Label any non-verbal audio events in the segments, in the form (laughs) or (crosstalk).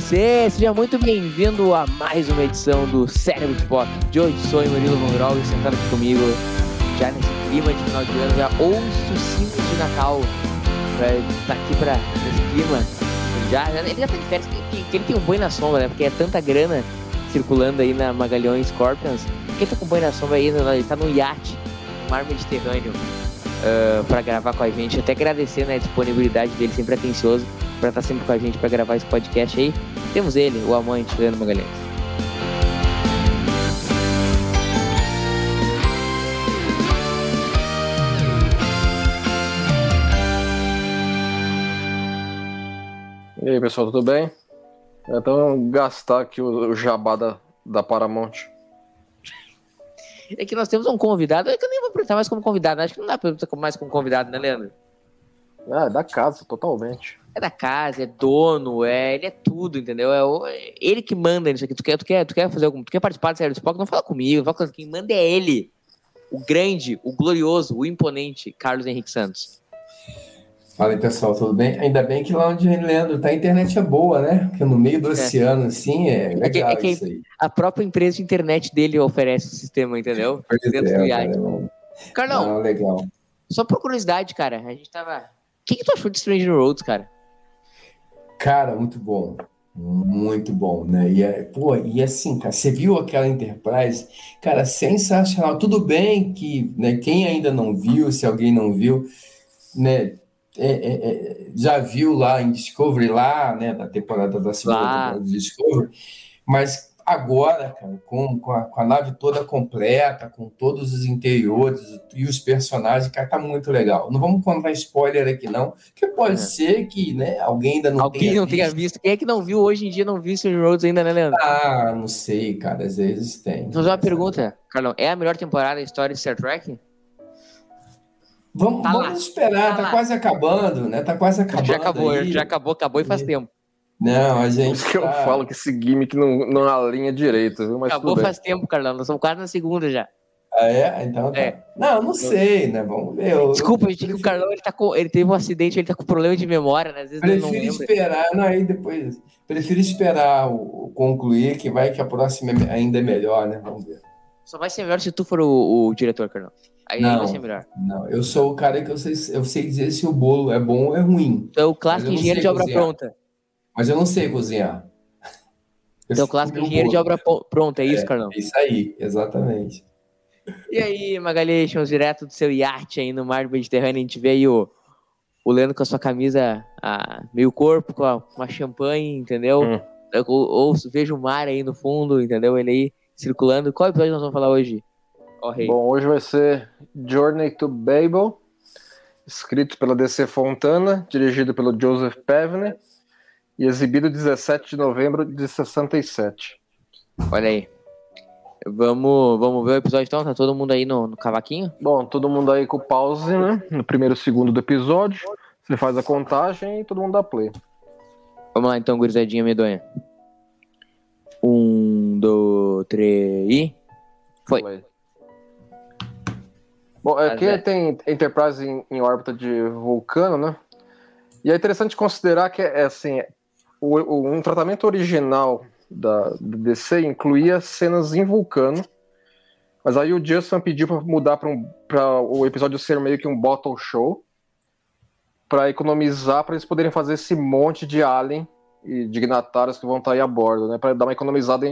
Você, seja muito bem-vindo a mais uma edição do Cérebro de Pop. De hoje sou o Murilo Mongrol e sentado aqui comigo, já nesse clima de final de ano, já ouço o de Natal, pra tá aqui pra, nesse clima. Já, já, ele já tá de férias, que, que ele tem um boi na sombra, né? Porque é tanta grana circulando aí na Magalhães Scorpions. Quem tá com boi na sombra aí, ele tá no iate, mar Mediterrâneo, uh, pra gravar com a gente. Até agradecer né, a disponibilidade dele, sempre atencioso para estar tá sempre com a gente para gravar esse podcast aí. Temos ele, o amante Leandro Magalhães. E aí, pessoal, tudo bem? Então, gastar aqui o, o jabá da, da Paramount. É que nós temos um convidado, é que eu nem vou apresentar mais como convidado, acho que não dá pra apresentar mais como convidado, né, Leandro? Ah, é da casa, totalmente. É da casa, é dono, é, ele é tudo, entendeu? É, o, é ele que manda nisso aqui. Tu quer, tu quer, tu quer fazer algum. Tu quer participar do Sério do Spock? Não fala comigo, não fala com quem manda é ele. O grande, o glorioso, o imponente Carlos Henrique Santos. Fala aí, pessoal, tudo bem? Ainda bem que lá onde o Leandro tá, a internet é boa, né? Porque no meio do é. oceano, assim, é legal é que, é que A própria empresa de internet dele oferece o sistema, entendeu? (laughs) Pois Dentro é, do iate. Carlão, Não, legal. só por curiosidade, cara, a gente tava que, que tu achou de Stranger Roads, cara? Cara, muito bom. Muito bom, né? E, é, pô, e assim, cara, você viu aquela Enterprise? Cara, sensacional. Tudo bem que né, quem ainda não viu, se alguém não viu, né, é, é, é já viu lá em Discovery, lá, né, da temporada da segunda temporada de Discovery, mas agora, cara, com, com a, com, a, nave toda completa, com todos os interiores e os personagens, cara, tá muito legal. Não vamos contar spoiler aqui, não, porque pode é. ser que, né, alguém ainda não alguém tenha não visto. tenha visto. Quem é que não viu hoje em dia, não viu Strange Roads ainda, né, Leandro? Ah, não sei, cara, às vezes tem. Então, uma pergunta, Carlão, é a melhor temporada da história de Star Trek? Vamos, tá vamos esperar, tá, tá quase acabando, né? Tá quase acabando. Já acabou, aí. já acabou, acabou e faz tempo. Não, a gente. Isso que tá... eu falo que esse gimmick não, não alinha direito, viu? Mas Acabou faz tempo, Carlão. Nós somos quase na segunda já. Ah, é? Então tá. É. Não, não sei, né? Vamos ver. Eu, Desculpa, gente, prefiro... o Carlão ele, tá com, ele teve um acidente, ele tá com problema de memória, né? Às vezes prefiro não esperar, não, aí depois. Prefiro esperar o, o, concluir, que vai que a próxima é ainda é melhor, né? Vamos ver. Só vai ser melhor se tu for o, o diretor, Carlão. Aí não, vai ser melhor. Não, eu sou o cara que eu sei, eu sei dizer se o bolo é bom ou é ruim. Então, o clássico engenheiro de obra cozinhar. pronta. Mas eu não sei cozinhar. Então, clássico engenheiro de obra pronta, é isso, é, Carlão? É isso aí, exatamente. E aí, Magalhães, direto do seu iate aí no mar do Mediterrâneo, a gente vê aí o, o Leandro com a sua camisa a meio corpo, com a, uma champanhe, entendeu? Hum. Ou, ou vejo o mar aí no fundo, entendeu? Ele aí circulando. Qual episódio nós vamos falar hoje? Oh, Bom, hoje vai ser Journey to Babel, escrito pela DC Fontana, dirigido pelo Joseph Pevney e exibido 17 de novembro de 67. Olha aí. Vamos, vamos ver o episódio então? Tá todo mundo aí no, no cavaquinho? Bom, todo mundo aí com pause, né? No primeiro segundo do episódio. Você faz a contagem e todo mundo dá play. Vamos lá então, gurizadinha medonha. Um, dois, três e. Foi. Foi. Bom, aqui é. tem Enterprise em, em, órbita de Vulcano, né? E é interessante considerar que é assim, o, o, um tratamento original da, do DC incluía cenas em Vulcano, mas aí o Justin pediu para mudar para um, o episódio ser meio que um bottle show, para economizar, para eles poderem fazer esse monte de alien e dignatários que vão estar aí a bordo, né? Para dar uma economizada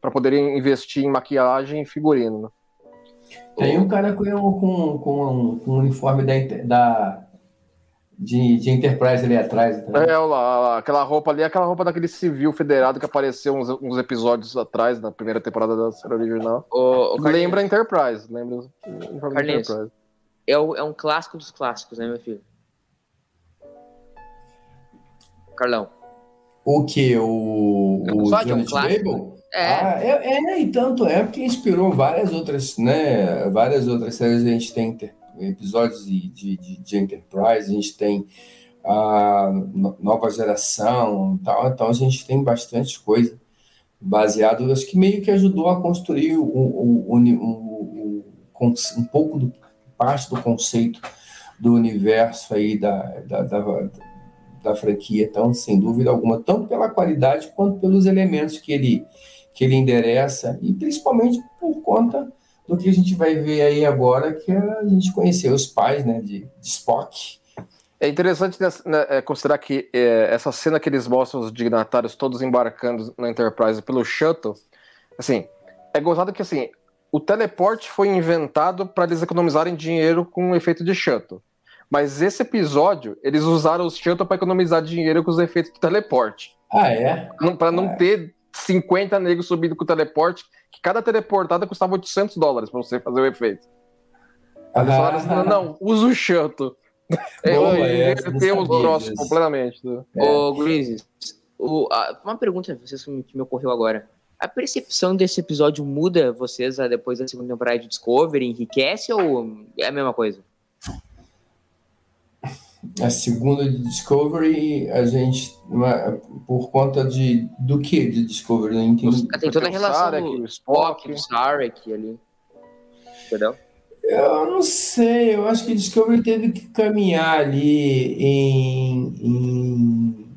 para poderem investir em maquiagem e figurino. Né? Tem um cara com, com, com, com um uniforme da, da, de, de Enterprise ali atrás. Tá? É, lá, aquela roupa ali, aquela roupa daquele civil federado que apareceu uns, uns episódios atrás, na primeira temporada da série original. O, o lembra Enterprise, lembra Enterprise. É, o, é um clássico dos clássicos, né, meu filho? Carlão. O que? O, o Janet é um clássico. É. Ah, é, é, e tanto é porque inspirou várias outras, né? Várias outras séries. A gente tem episódios de, de, de Enterprise, a gente tem a nova geração tal, então a gente tem bastante coisa baseado, acho que meio que ajudou a construir o, o, o um pouco do, parte do conceito do universo aí da, da, da, da, franquia, então, sem dúvida alguma, tanto pela qualidade quanto pelos elementos que ele, que ele endereça, e principalmente por conta do que a gente vai ver aí agora, que é a gente conheceu os pais né, de, de Spock, é interessante né, é, considerar que é, essa cena que eles mostram os dignatários todos embarcando na Enterprise pelo shuttle, assim, é gozado que assim, o teleporte foi inventado para eles economizarem dinheiro com o efeito de shuttle. Mas esse episódio, eles usaram os shuttle para economizar dinheiro com os efeitos de teleporte. Ah, é? Para não é. ter 50 negros subindo com o teleporte, que cada teleportada custava 800 dólares para você fazer o efeito. Ah. Assim, não, usa o shuttle. Boa, é, tem os troços completamente. Né? É. Ô, Grizzlies, uma pergunta vocês que me ocorreu agora. A percepção desse episódio muda vocês ah, depois da segunda temporada de Discovery? Enriquece ou é a mesma coisa? A segunda de Discovery, a gente, por conta de do que de Discovery? Não entendi. Tem toda a relação Sarek, do Spock, do Sarek ali. Entendeu? Eu não sei, eu acho que Discovery teve que caminhar ali em, em,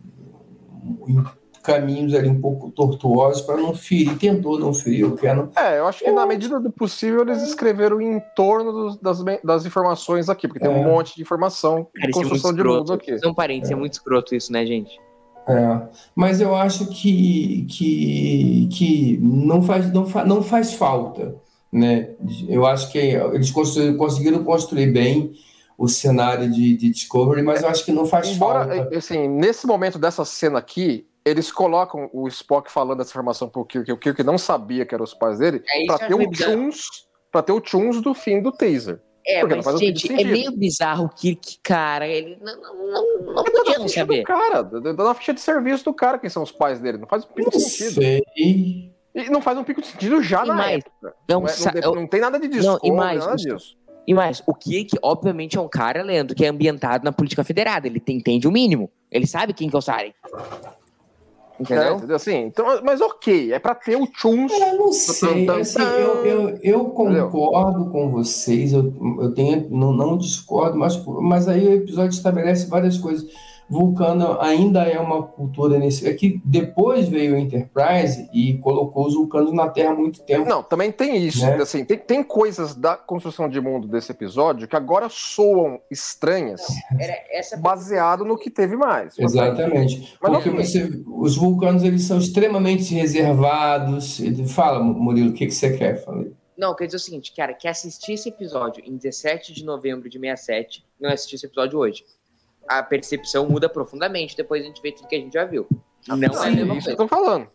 em caminhos ali um pouco tortuosos para não ferir, tentou não ferir o Canon. É, eu acho que na medida do possível eles escreveram em torno dos, das, das informações aqui, porque tem é. um monte de informação de é construção é de mundo aqui. São parentes, é. é muito escroto isso, né, gente? É, mas eu acho que, que, que não, faz, não, fa, não faz falta né? Eu acho que eles conseguiram construir bem o cenário de, de Discovery, mas eu acho que não faz Embora, falta. Assim, nesse momento dessa cena aqui, eles colocam o Spock falando essa informação pro Kirk, o Kirk não sabia que eram os pais dele, é, para ter o Chuns, para ter o Chuns do fim do taser. É, Porque mas, gente, é meio bizarro o Kirk, cara. Ele não, não, não, não podia não saber. Do cara, na ficha de serviço do cara quem são os pais dele. Não faz um pinto sentido. Sei. E não faz um pico de sentido já e na mais, época. Não, não, é, não, não, tem nada de discurso, e mais, nada disso. E mais, o Kirk, obviamente, é um cara, Leandro, que é ambientado na política federada. Ele entende o mínimo. Ele sabe quem que é o Sarek. Entendeu? É, entendeu? Assim, então, mas ok, é pra ter o Chuns. Eu não sei, assim, eu, eu, eu concordo entendeu? com vocês, eu, eu tenho, não, não discordo, mas, mas aí o episódio estabelece várias coisas. Vulcano ainda é uma cultura nesse. É que depois veio o Enterprise e colocou os vulcanos na Terra há muito tempo. Não, também tem isso. Né? Assim, tem, tem coisas da construção de mundo desse episódio que agora soam estranhas, essa... baseado no que teve mais. Exatamente. Mas Porque não... você, os vulcanos eles são extremamente reservados. Fala, Murilo, o que, que você quer? Falei. Não, quer dizer o seguinte, cara, que assistir esse episódio em 17 de novembro de 67, não assistir esse episódio hoje a percepção muda profundamente depois a gente vê tudo que a gente já viu. Não Sim, é a mesma coisa. que eu tô falando.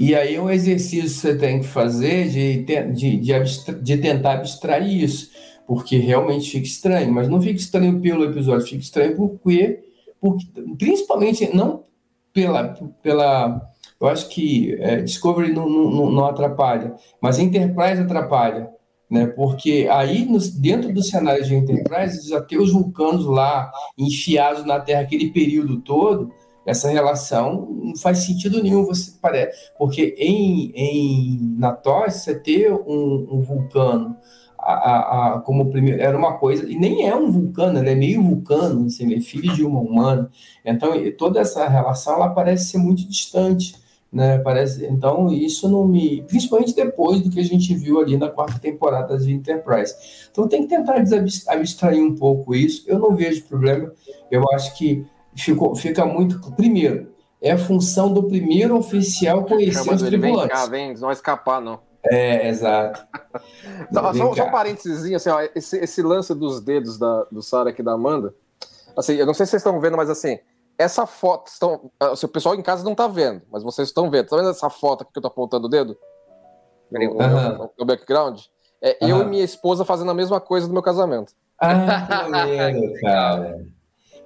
E aí um exercício que você tem que fazer de, de, de, abstra de tentar abstrair isso, porque realmente fica estranho, mas não fica estranho pelo episódio, fica estranho porque, porque principalmente não pela, pela eu acho que é, Discovery não, não, não atrapalha, mas Enterprise atrapalha né? Porque aí no, dentro do cenário de Enterprise ter os vulcanos lá enfiados na Terra aquele período todo, essa relação não faz sentido nenhum, você parece, porque em, em na você ter um, um vulcano a, a, a, como primeiro era uma coisa e nem é um vulcano, ele é meio vulcano, assim, é filho de uma humana, então toda essa relação ela parece ser muito distante né? Parece, então isso não me, principalmente depois do que a gente viu ali na quarta temporada de Enterprise. Então tem que tentar abstrair um pouco isso. Eu não vejo problema. Eu acho que ficou, fica muito primeiro. É a função do primeiro oficial conhecer os tripulantes. Vem cá, vem, não vai escapar não. É, exato. só, só, só um parênteses, assim, ó, esse, esse lance dos dedos da, do Sara aqui da Amanda, assim, eu não sei se vocês estão vendo, mas assim, essa foto, estão, ah, o pessoal em casa não está vendo, mas vocês estão vendo. Tá vendo essa foto aqui que eu tô apontando o dedo? O, o, background? É eu e minha esposa fazendo a mesma coisa no meu casamento. Ah, que maneiro, (laughs) cara.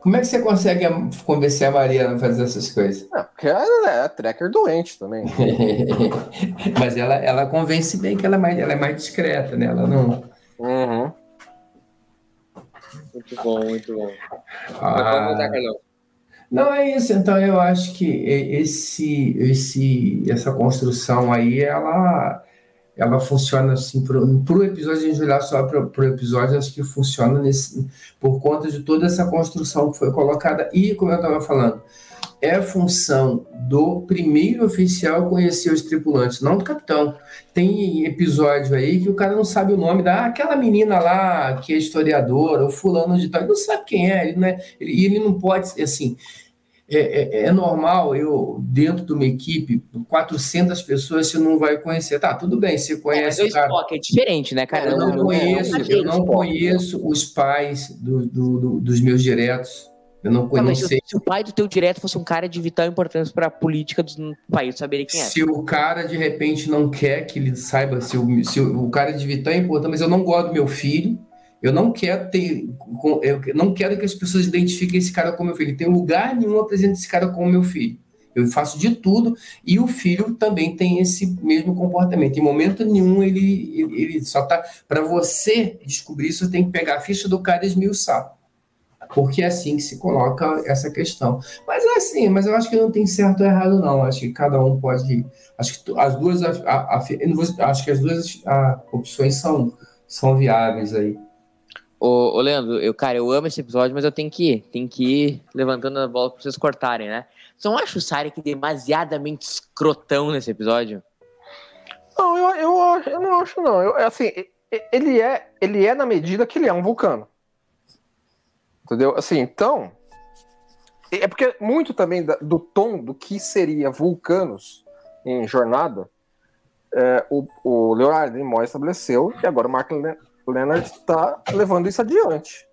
Como é que você consegue convencer a Maria a fazer essas coisas? Não, porque ela é tracker doente também. (laughs) Mas ela, ela convence bem que ela é mais, ela é mais discreta, né? Ela não. Uhum. Muito bom, muito bom. Ah, não é isso. Então eu acho que esse, esse, essa construção aí, ela ela funciona assim para o episódio, a gente olhar só para o episódio, acho que funciona nesse, por conta de toda essa construção que foi colocada. E, como eu estava falando, é função do primeiro oficial conhecer os tripulantes, não do capitão. Tem episódio aí que o cara não sabe o nome da aquela menina lá que é historiadora, o fulano de tal, ele não sabe quem é, ele não, é, ele, ele não pode, assim, é, é, é, normal eu, dentro de uma equipe, 400 pessoas, você não vai conhecer. Tá, tudo bem, você conhece. É, o cara. Spock é diferente, né, cara? Eu não, conheço, eu não conheço os pais do, do, do, dos meus diretos. Eu não conheço. Se, se, o pai do teu direto fosse um cara de vital importância para a política do país, saberia quem é. Se o cara de repente não quer que ele saiba, se o, se o, cara de vital é importante, mas eu não gosto do meu filho, eu não quero ter, eu não quero que as pessoas identifiquem esse cara como meu filho. Tem lugar nenhum apresenta esse cara como meu filho. Eu faço de tudo e o filho também tem esse mesmo comportamento. Em momento nenhum ele, ele, ele só tá. Para você descobrir isso, tem que pegar a ficha do cara e esmiuçar. Porque é assim que se coloca essa questão. Mas é assim, mas eu acho que não tem certo ou errado, não. Acho que cada um pode. Acho que as duas. A, a, a, acho que as duas opções são, são viáveis aí. Ô, ô, Leandro, eu, cara, eu amo esse episódio, mas eu tenho que ir. Tenho que ir levantando a bola pra vocês cortarem, né? Você não acha o Sarek demasiadamente escrotão nesse episódio? Não, eu, eu, eu não acho, não. Eu, assim, ele é, ele é na medida que ele é um vulcano. Entendeu? Assim, então. É porque muito também do tom do que seria vulcanos em jornada, é, o, o Leonardo Nimoy estabeleceu, e agora o Mark o Leonard está levando isso adiante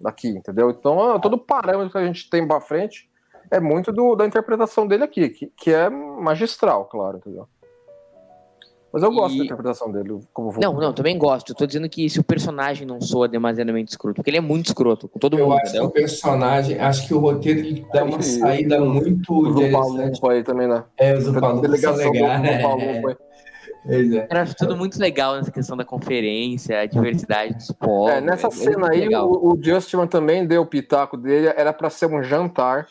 daqui, entendeu? Então, todo parâmetro que a gente tem para frente é muito do, da interpretação dele aqui, que, que é magistral, claro, entendeu? Mas eu gosto e... da interpretação dele como Não, não, também gosto. Eu tô dizendo que se o personagem não soa demasiadamente escroto, porque ele é muito escroto com todo eu mundo. Eu acho entendeu? que o personagem, acho que o roteiro ele dá uma saída muito o interessante. O aí também, né? É, o Zupalumpa delegação legal, do, né? É. Era tudo muito legal nessa questão da conferência, a diversidade dos povos. É, nessa cena aí, o, o Justman também deu o pitaco dele, era para ser um jantar.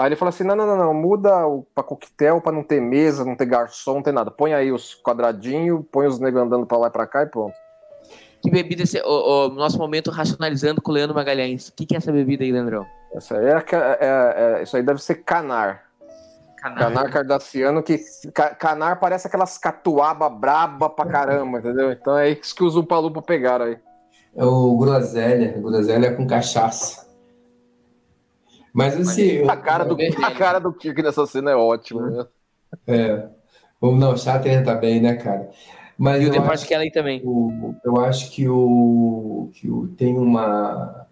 Aí ele falou assim: não, não, não, não, muda para coquetel para não ter mesa, não ter garçom, não ter nada. Põe aí os quadradinhos, põe os negros andando para lá e pra cá e pronto. Que bebida esse, o, o, nosso momento racionalizando com o Leandro Magalhães. O que, que é essa bebida aí, Leandrão? Essa aí é, é, é, isso aí deve ser canar. Canar, canar cardassiano, que canar parece aquelas catuaba braba pra caramba, entendeu? Então é isso que os Umpalupa pegaram aí. É o groselha, groselha com cachaça. Mas assim. A cara do, a cara do Kirk nessa cena é ótima, né? É. Não, Shatter tá bem, né, cara? Mas e o Depart Kelly também. O, eu acho que o, que o tem uma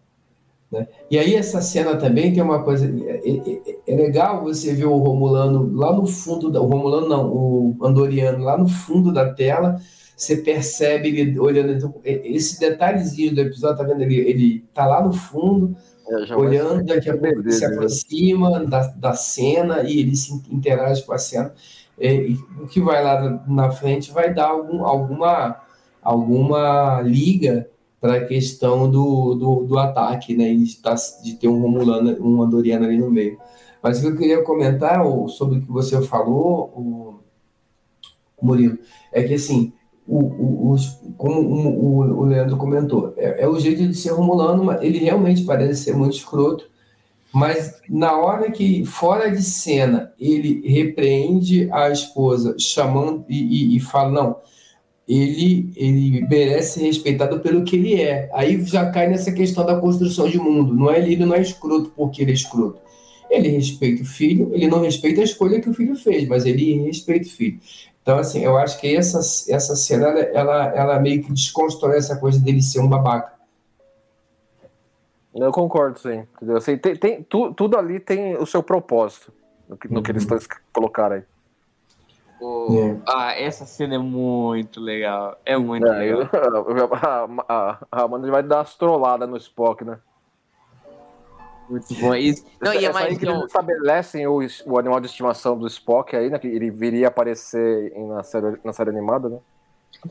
né? E aí essa cena também tem uma coisa é, é, é, legal você ver o Romulano lá no fundo da, o Romulano não o Andoriano lá no fundo da tela você percebe ele olhando então, esse detalhezinho do episódio tá vendo ele ele tá lá no fundo é, olhando daqui a pouco ele se né? aproxima da, da cena e ele se interage com a cena e, o que vai lá na frente vai dar algum, alguma alguma liga para a questão do, do, do, ataque, né? De, tá, de ter um Romulano, um Andoriano ali no meio. Mas o que eu queria comentar sobre o que você falou, o, Murilo, é que assim, o, o, os, como o, o, Leandro comentou, é, é, o jeito de ser Romulano, mas ele realmente parece ser muito escroto, mas na hora que, fora de cena, ele repreende a esposa, chamando e, e, e fala, não, ele, ele merece ser respeitado pelo que ele é. Aí já cai nessa questão da construção de mundo. Não é ele não é escroto porque ele é escroto. Ele respeita o filho, ele não respeita a escolha que o filho fez, mas ele respeita o filho. Então, assim, eu acho que essa, essa cena, ela, ela meio que desconstrói essa coisa dele ser um babaca. Eu concordo, sim. Assim, tem, tem, tu, tudo ali tem o seu propósito no que, no uhum. que eles estão colocando aí. É. Ah, essa cena é muito legal. É muito é, legal. (laughs) a, a, a Amanda vai dar as trolladas no Spock, né? Muito bom. Isso. Não, e é mais que eles estabelecem o, o animal de estimação do Spock aí, né? Que ele viria a aparecer em- na série, na série animada, né?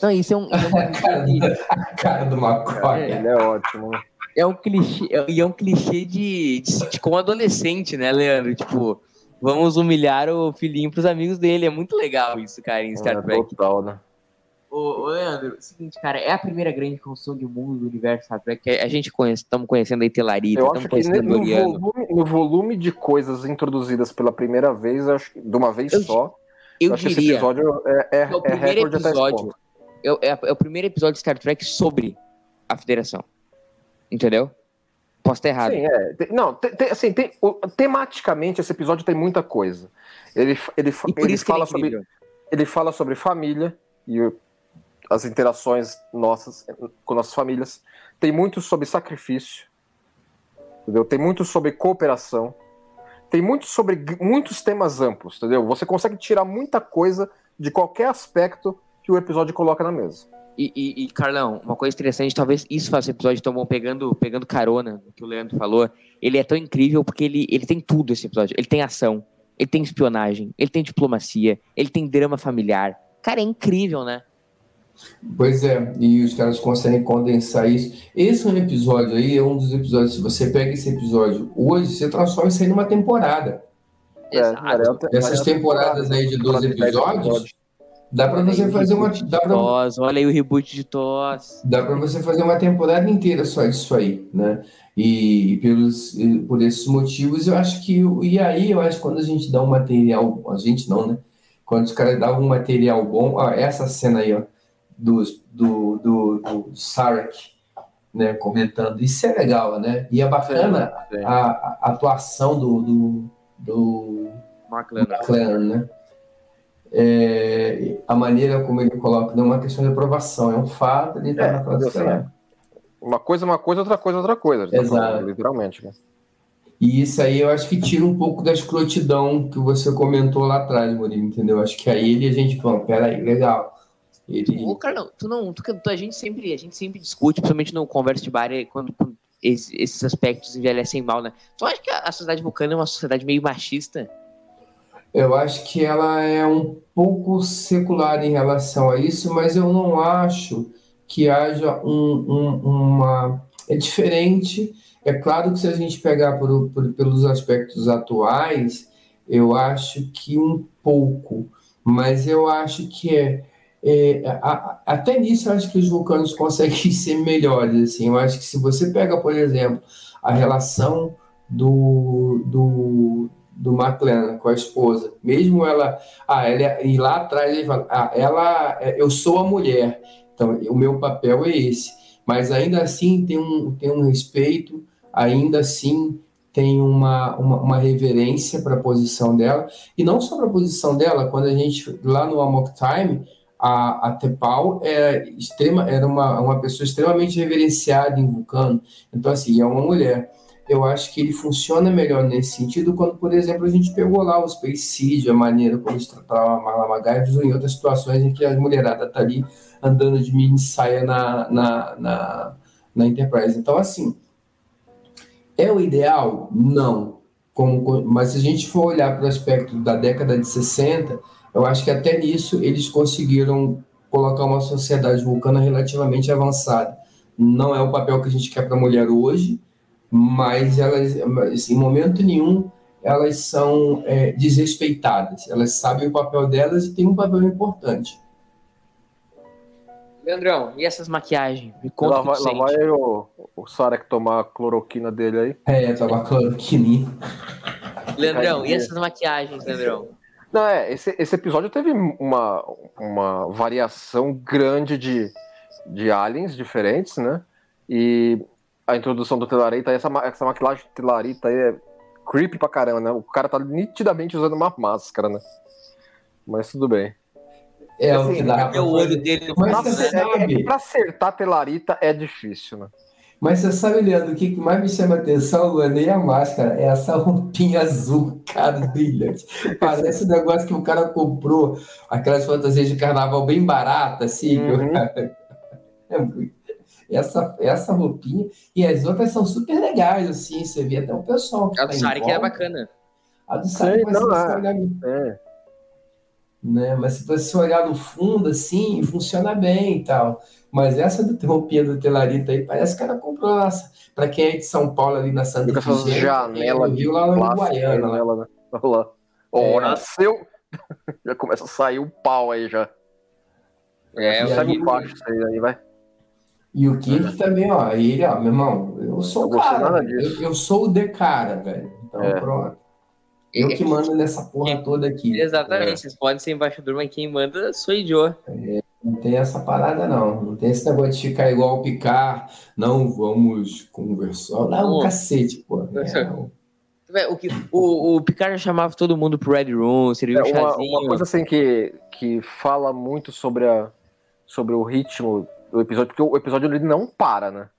Não, isso é um, é um A cara do, a cara do McCoy. Ele é ótimo. né? é um clichê, é- e é um clichê de, de sitcom adolescente, né, Leandro? Tipo, vamos humilhar o filhinho pros amigos dele. É muito legal isso, cara, em Star É, Trek. total, né? Ô, ô, Leandro, é o seguinte, cara, é a primeira grande construção de mundo do universo Star Trek. que A gente conhece, estamos conhecendo aí Telarita, Eu estamos conhecendo no Doriano. volume, no volume de coisas introduzidas pela primeira vez, eu acho que de uma vez Eu- só, Eu acho que esse diria, episódio é, é, é o é primeiro esse episódio. ponto. é, é- é o primeiro episódio de Star Trek sobre a Federação. Entendeu? Posso estar errado. Sim, é. Não, tem, tem- assim, tem, o- tematicamente esse episódio tem muita coisa. Ele, ele, ele que ele é fala sobre ele fala sobre família e as interações nossas com nossas famílias. Tem muito sobre sacrifício, entendeu? Tem muito sobre cooperação. Tem muito sobre muitos temas amplos, entendeu? Você consegue tirar muita coisa de qualquer aspecto que o episódio coloca na mesa. E, e- e, Carlão, uma coisa interessante, talvez isso faça o episódio tão bom, pegando, pegando carona no que o Leandro falou. Ele é tão incrível porque ele, ele tem tudo esse episódio. Ele tem ação, ele tem espionagem, ele tem diplomacia, ele tem drama familiar. Cara, é incrível, né? Pois é, e os caras conseguem condensar isso. Esse é um episódio aí, é um dos episódios. Se você pega esse episódio hoje, você transforma isso aí numa temporada. É, Exato. Essas temporadas aí de 12 episódios, dá para você fazer uma. Dá pra, olha aí o reboot de Toss. dá para você fazer uma temporada inteira só disso aí, né? E pelos, e por esses motivos, eu acho que. E aí, eu acho que quando a gente dá um material. A gente não, né? Quando os caras dão um material bom. Ó, essa cena aí, ó, dos, do, do, do Sarek, né? Comentando. Isso é legal, né? E é bacana Sim. a, a atuação do, do, do Mark Leonard. McLaren, né? É, a maneira como ele coloca não é uma questão de aprovação, é um fato, ele está É, na dela. Uma coisa é uma coisa, outra coisa é outra coisa. tá Exato. falando, literalmente. né? E isso aí eu acho que tira um pouco da escrotidão que você comentou lá atrás, Murilo, entendeu? Acho que aí ele a gente, pô, peraí, legal. Ele, Ô, Carlão, tu não, tu, tu- a gente sempre, a gente sempre discute, principalmente no conversa de bar, é quando, quando esse- esses aspectos envelhecem mal, né? Tu acha que a, a sociedade vulcana é uma sociedade meio machista? eu acho que ela é um pouco secular em relação a isso, mas eu não acho que haja um, um- uma. É diferente. É claro que se a gente pegar por- por- pelos aspectos atuais, eu acho que um pouco, mas eu acho que é. É, a- a- até nisso eu acho que os vulcanos conseguem (laughs) ser melhores. Assim. Eu acho que se você pega, por exemplo, a relação do, do, do McLaren com a esposa, mesmo ela, ah, ela é- e lá atrás ele fala, ah, ela, é, eu sou a mulher, então o meu papel é esse, mas ainda assim tem um, tem um respeito, ainda assim tem uma, uma, uma reverência para a posição dela, e não só para a posição dela, quando a gente, lá no Amok Time, a, a Tepal era, extrema, era uma, uma pessoa extremamente reverenciada em Vulcano, então assim, é uma mulher, eu acho que ele funciona melhor nesse sentido quando, por exemplo, a gente pegou lá o Space Seed, a maneira como eles tratavam a Marla ou em outras situações em que a mulherada tá ali andando de mini saia na, na, na, na Enterprise. Então, assim, é o ideal? Não. Como, mas se a gente for olhar para o aspecto da década de 60, eu acho que até nisso eles conseguiram colocar uma sociedade vulcana relativamente avançada. Não é o papel que a gente quer para a mulher hoje, mas elas, assim, em momento nenhum, elas são é, desrespeitadas. Elas sabem o papel delas e têm um papel importante. Leandrão, e essas maquiagens? Me conta Lá o vai, lá vai o, o Sarek tomar a cloroquina dele aí. É, tava cloroquininha. Leandrão, e essas maquiagens, Leandrão? Não, é, esse, esse episódio teve uma, uma variação grande de, de aliens diferentes, né? E a introdução do Telarita, essa, ma- essa maquilagem do Telarita aí é creepy pra caramba, né? O cara tá nitidamente usando uma máscara, né? Mas tudo bem. É o Assim, o olho dele Mas Pra, você acer- é, é sabe. pra acertar Telarita é difícil, né? Mas você sabe, Leandro, o que que mais me chama a atenção, Luan, nem a máscara, é essa roupinha (laughs) azul, cara, brilhante. Parece um negócio que o cara comprou, aquelas fantasias de carnaval bem baratas, assim. que o Uhum. cara- (laughs) É muito... essa, essa roupinha. E as outras são super legais, assim. Você vê até o pessoal. A do tá Sari que era bacana. A do Sari, você é. olhar É. né? Mas se você olhar no fundo, assim, funciona bem e tal. Mas essa do roupinha do Telarita aí, parece que ela comprou essa. Pra quem é de São Paulo, ali na Santa Fica no de Rio, lá no janela, né? Olha lá. Ó, É. nasceu. (laughs) já começa a sair o pau aí já. É, E Segue aí- embaixo isso aí, aí vai. E o Kirk também, ó, ele, ó, meu irmão, eu sou Eu o cara, nada velho. disso. eu, eu sou o de cara, velho. Então, É. pronto. Eu que mando nessa porra toda aqui. Exatamente, vocês podem ser embaixador, mas quem manda sou eu. Não tem essa parada, não. Não tem esse negócio de ficar igual o Picar. Não vamos conversar. Não, Pô. cacete, pô. É. O, que, o, o Picard já chamava todo mundo pro Red Room, serviu É, um uma, uma coisa assim que, que fala muito sobre, a, sobre o ritmo do episódio, porque o episódio ele não para, né?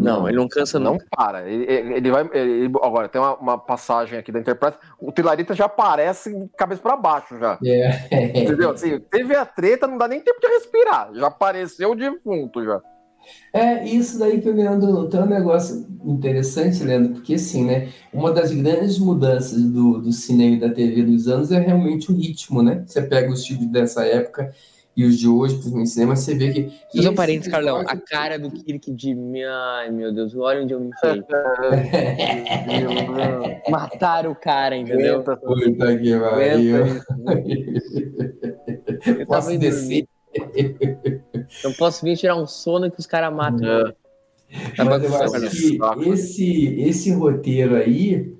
Não, ele não cansa Não nunca. para. Ele, ele- vai. ele- agora, tem uma, uma passagem aqui da Enterprise. O Tilarita já aparece de cabeça pra baixo já. É. Entendeu? Assim, teve a treta, não dá nem tempo de respirar. Já apareceu o defunto já. É isso daí que o Leandro tem um negócio interessante, Leandro, porque assim, né? Uma das grandes mudanças do, do cinema e da TV dos anos é realmente o ritmo, né? Você pega os filmes dessa época e os de hoje, principalmente cinema, você vê que. Fazer um esse parênteses, Carlão. A cara do Kirk de. Ai, meu Deus, olha onde eu me enfiei. (laughs) Mataram o cara, entendeu? Puta que pariu. (laughs) Eu Posso descer? Eu posso vir tirar um sono que os caras matam. É. Tá Mas eu acho que esse, esse roteiro aí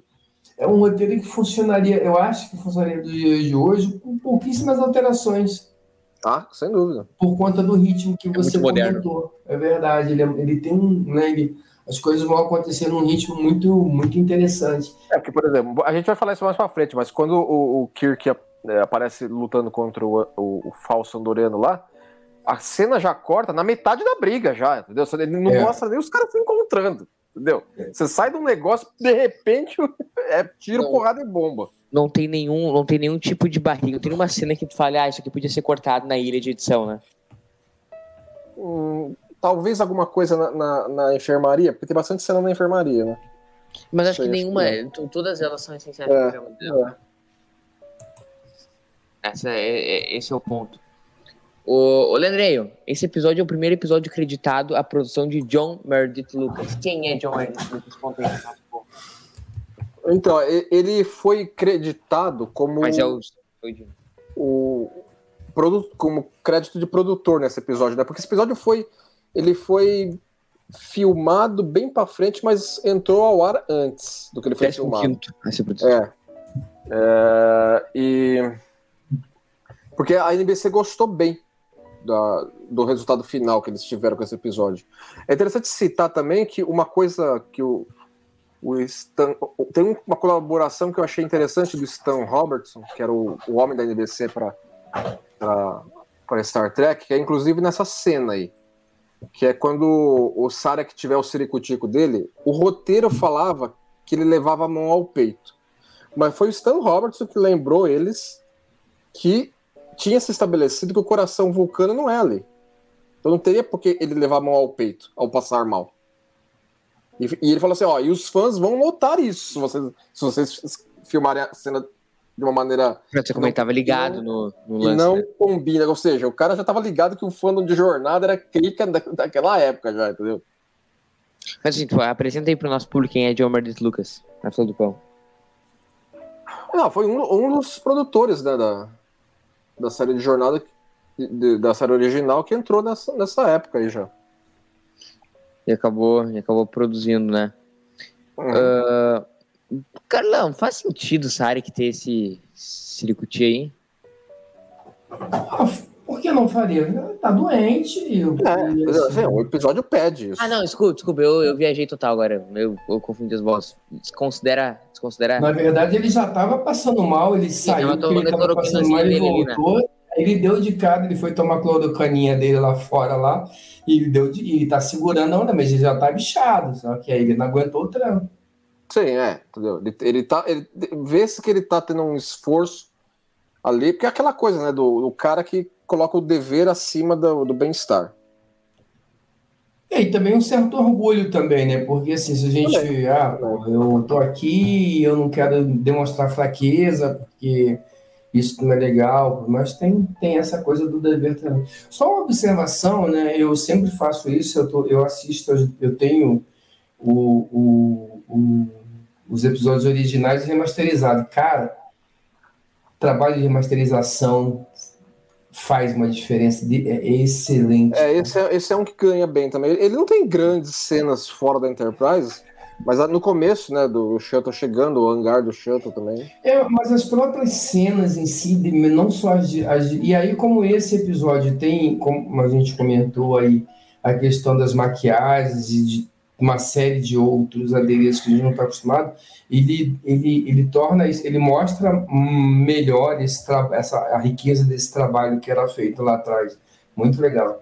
é um roteiro que funcionaria, eu acho que funcionaria do dia de hoje com pouquíssimas alterações, Tá, sem dúvida. por conta do ritmo que você muito moderno. comentou. É verdade, ele, é- ele tem um. Né, ele- as coisas vão acontecer num ritmo muito, muito interessante. É, porque, por exemplo, a gente vai falar isso mais pra frente, mas quando o, o Kirk é, aparece lutando contra o, o, o falso andoriano lá, a cena já corta na metade da briga já, entendeu? Ele não É. mostra nem os caras se encontrando, entendeu? Você sai de um negócio, de repente, (laughs) é tiro, Não. porrada e bomba. Não tem nenhum, não tem nenhum tipo de barriga. Não tem nenhuma cena que tu fale, ah, isso aqui podia ser cortado na ilha de edição, né? Hum, talvez alguma coisa na, na, na enfermaria, porque tem bastante cena na enfermaria, né? Mas acho Sei, que acho nenhuma. que to- Todas elas são essenciais É, programa dela. Essa é, é- esse é o ponto. O, o Leandreio, esse episódio é o primeiro episódio creditado à produção de John Meredith Lucas. Quem é John Meredith Lucas? Conta aí? Pô. Então, ele foi creditado como Mas é o. o produto como crédito de produtor nesse episódio, né? Porque esse episódio foi ele foi filmado bem pra frente, mas entrou ao ar antes do que ele foi décimo filmado. quinto a ser produzido. É. É, e porque a NBC gostou bem da- do resultado final que eles tiveram com esse episódio. É interessante citar também que uma coisa que o Stan, tem uma colaboração que eu achei interessante do Stan Robertson, que era o, o homem da NBC para Star Trek, que é inclusive nessa cena aí, que é quando o Sarek tiver o ciricutico dele, o roteiro falava que ele levava a mão ao peito. Mas foi o Stan Robertson que lembrou eles que tinha se estabelecido que o coração vulcano não é ali. Então não teria por que ele levar a mão ao peito ao passar mal. E, e ele falou assim: ó, e os fãs vão notar isso se vocês, se vocês filmarem a cena de uma maneira Você como ele tava ligado no, no lance. não né? combina. Ou seja, o cara já tava ligado que o fandom de jornada era crica da, daquela época já, entendeu? Mas assim, tu apresenta aí pro nosso público quem é John Meredith Lucas, na fila do pão. Não, foi um, um dos produtores né, da, da série de jornada, de- da série original, que entrou nessa, nessa época aí já. E acabou, e acabou produzindo, né? Uhum. Ah, Carlão, faz sentido o Sarek ter esse siricuti aí? Ah, por que não faria? Tá doente. Eu, É, e, mas, assim, o episódio pede isso. Ah, não, desculpa, desculpa, eu, eu viajei total agora. Eu, eu confundi as bolas. Desconsidera. Desconsidera. Na verdade, ele já estava passando mal, ele saiu, tava porque ele estava passando mal, ele cloroquinazinha dele, né? Ele deu de cara, ele foi tomar a clorocaninha dele lá fora lá, e ele deu de, e tá segurando a onda, mas ele já tá bichado, só que aí ele não aguentou o trampo. Sim, é, entendeu? Ele, ele tá. Ele, Vê-se que ele tá tendo um esforço ali, porque é aquela coisa, né, do, do cara que coloca o dever acima do, do bem-estar. É, e também um certo orgulho também, né? Porque assim, se a gente, ah, eu tô aqui, eu não quero demonstrar fraqueza, porque isso não é legal, mas tem, tem essa coisa do dever também. Só uma observação, né? Eu sempre faço isso, eu, tô, eu assisto, eu tenho o, o, o, os episódios originais remasterizados. Cara, trabalho de remasterização faz uma diferença, é excelente. É, esse é, esse é um que ganha bem também. Ele não tem grandes cenas fora da Enterprise, mas no começo, né, do Shuttle chegando, o hangar do Shuttle também. É, mas as próprias cenas em si, não só as, as E aí, como esse episódio tem, como a gente comentou aí, a questão das maquiagens e de uma série de outros adereços que a gente não está acostumado, ele, ele, ele torna isso, ele mostra melhor esse essa, a riqueza desse trabalho que era feito lá atrás. Muito legal.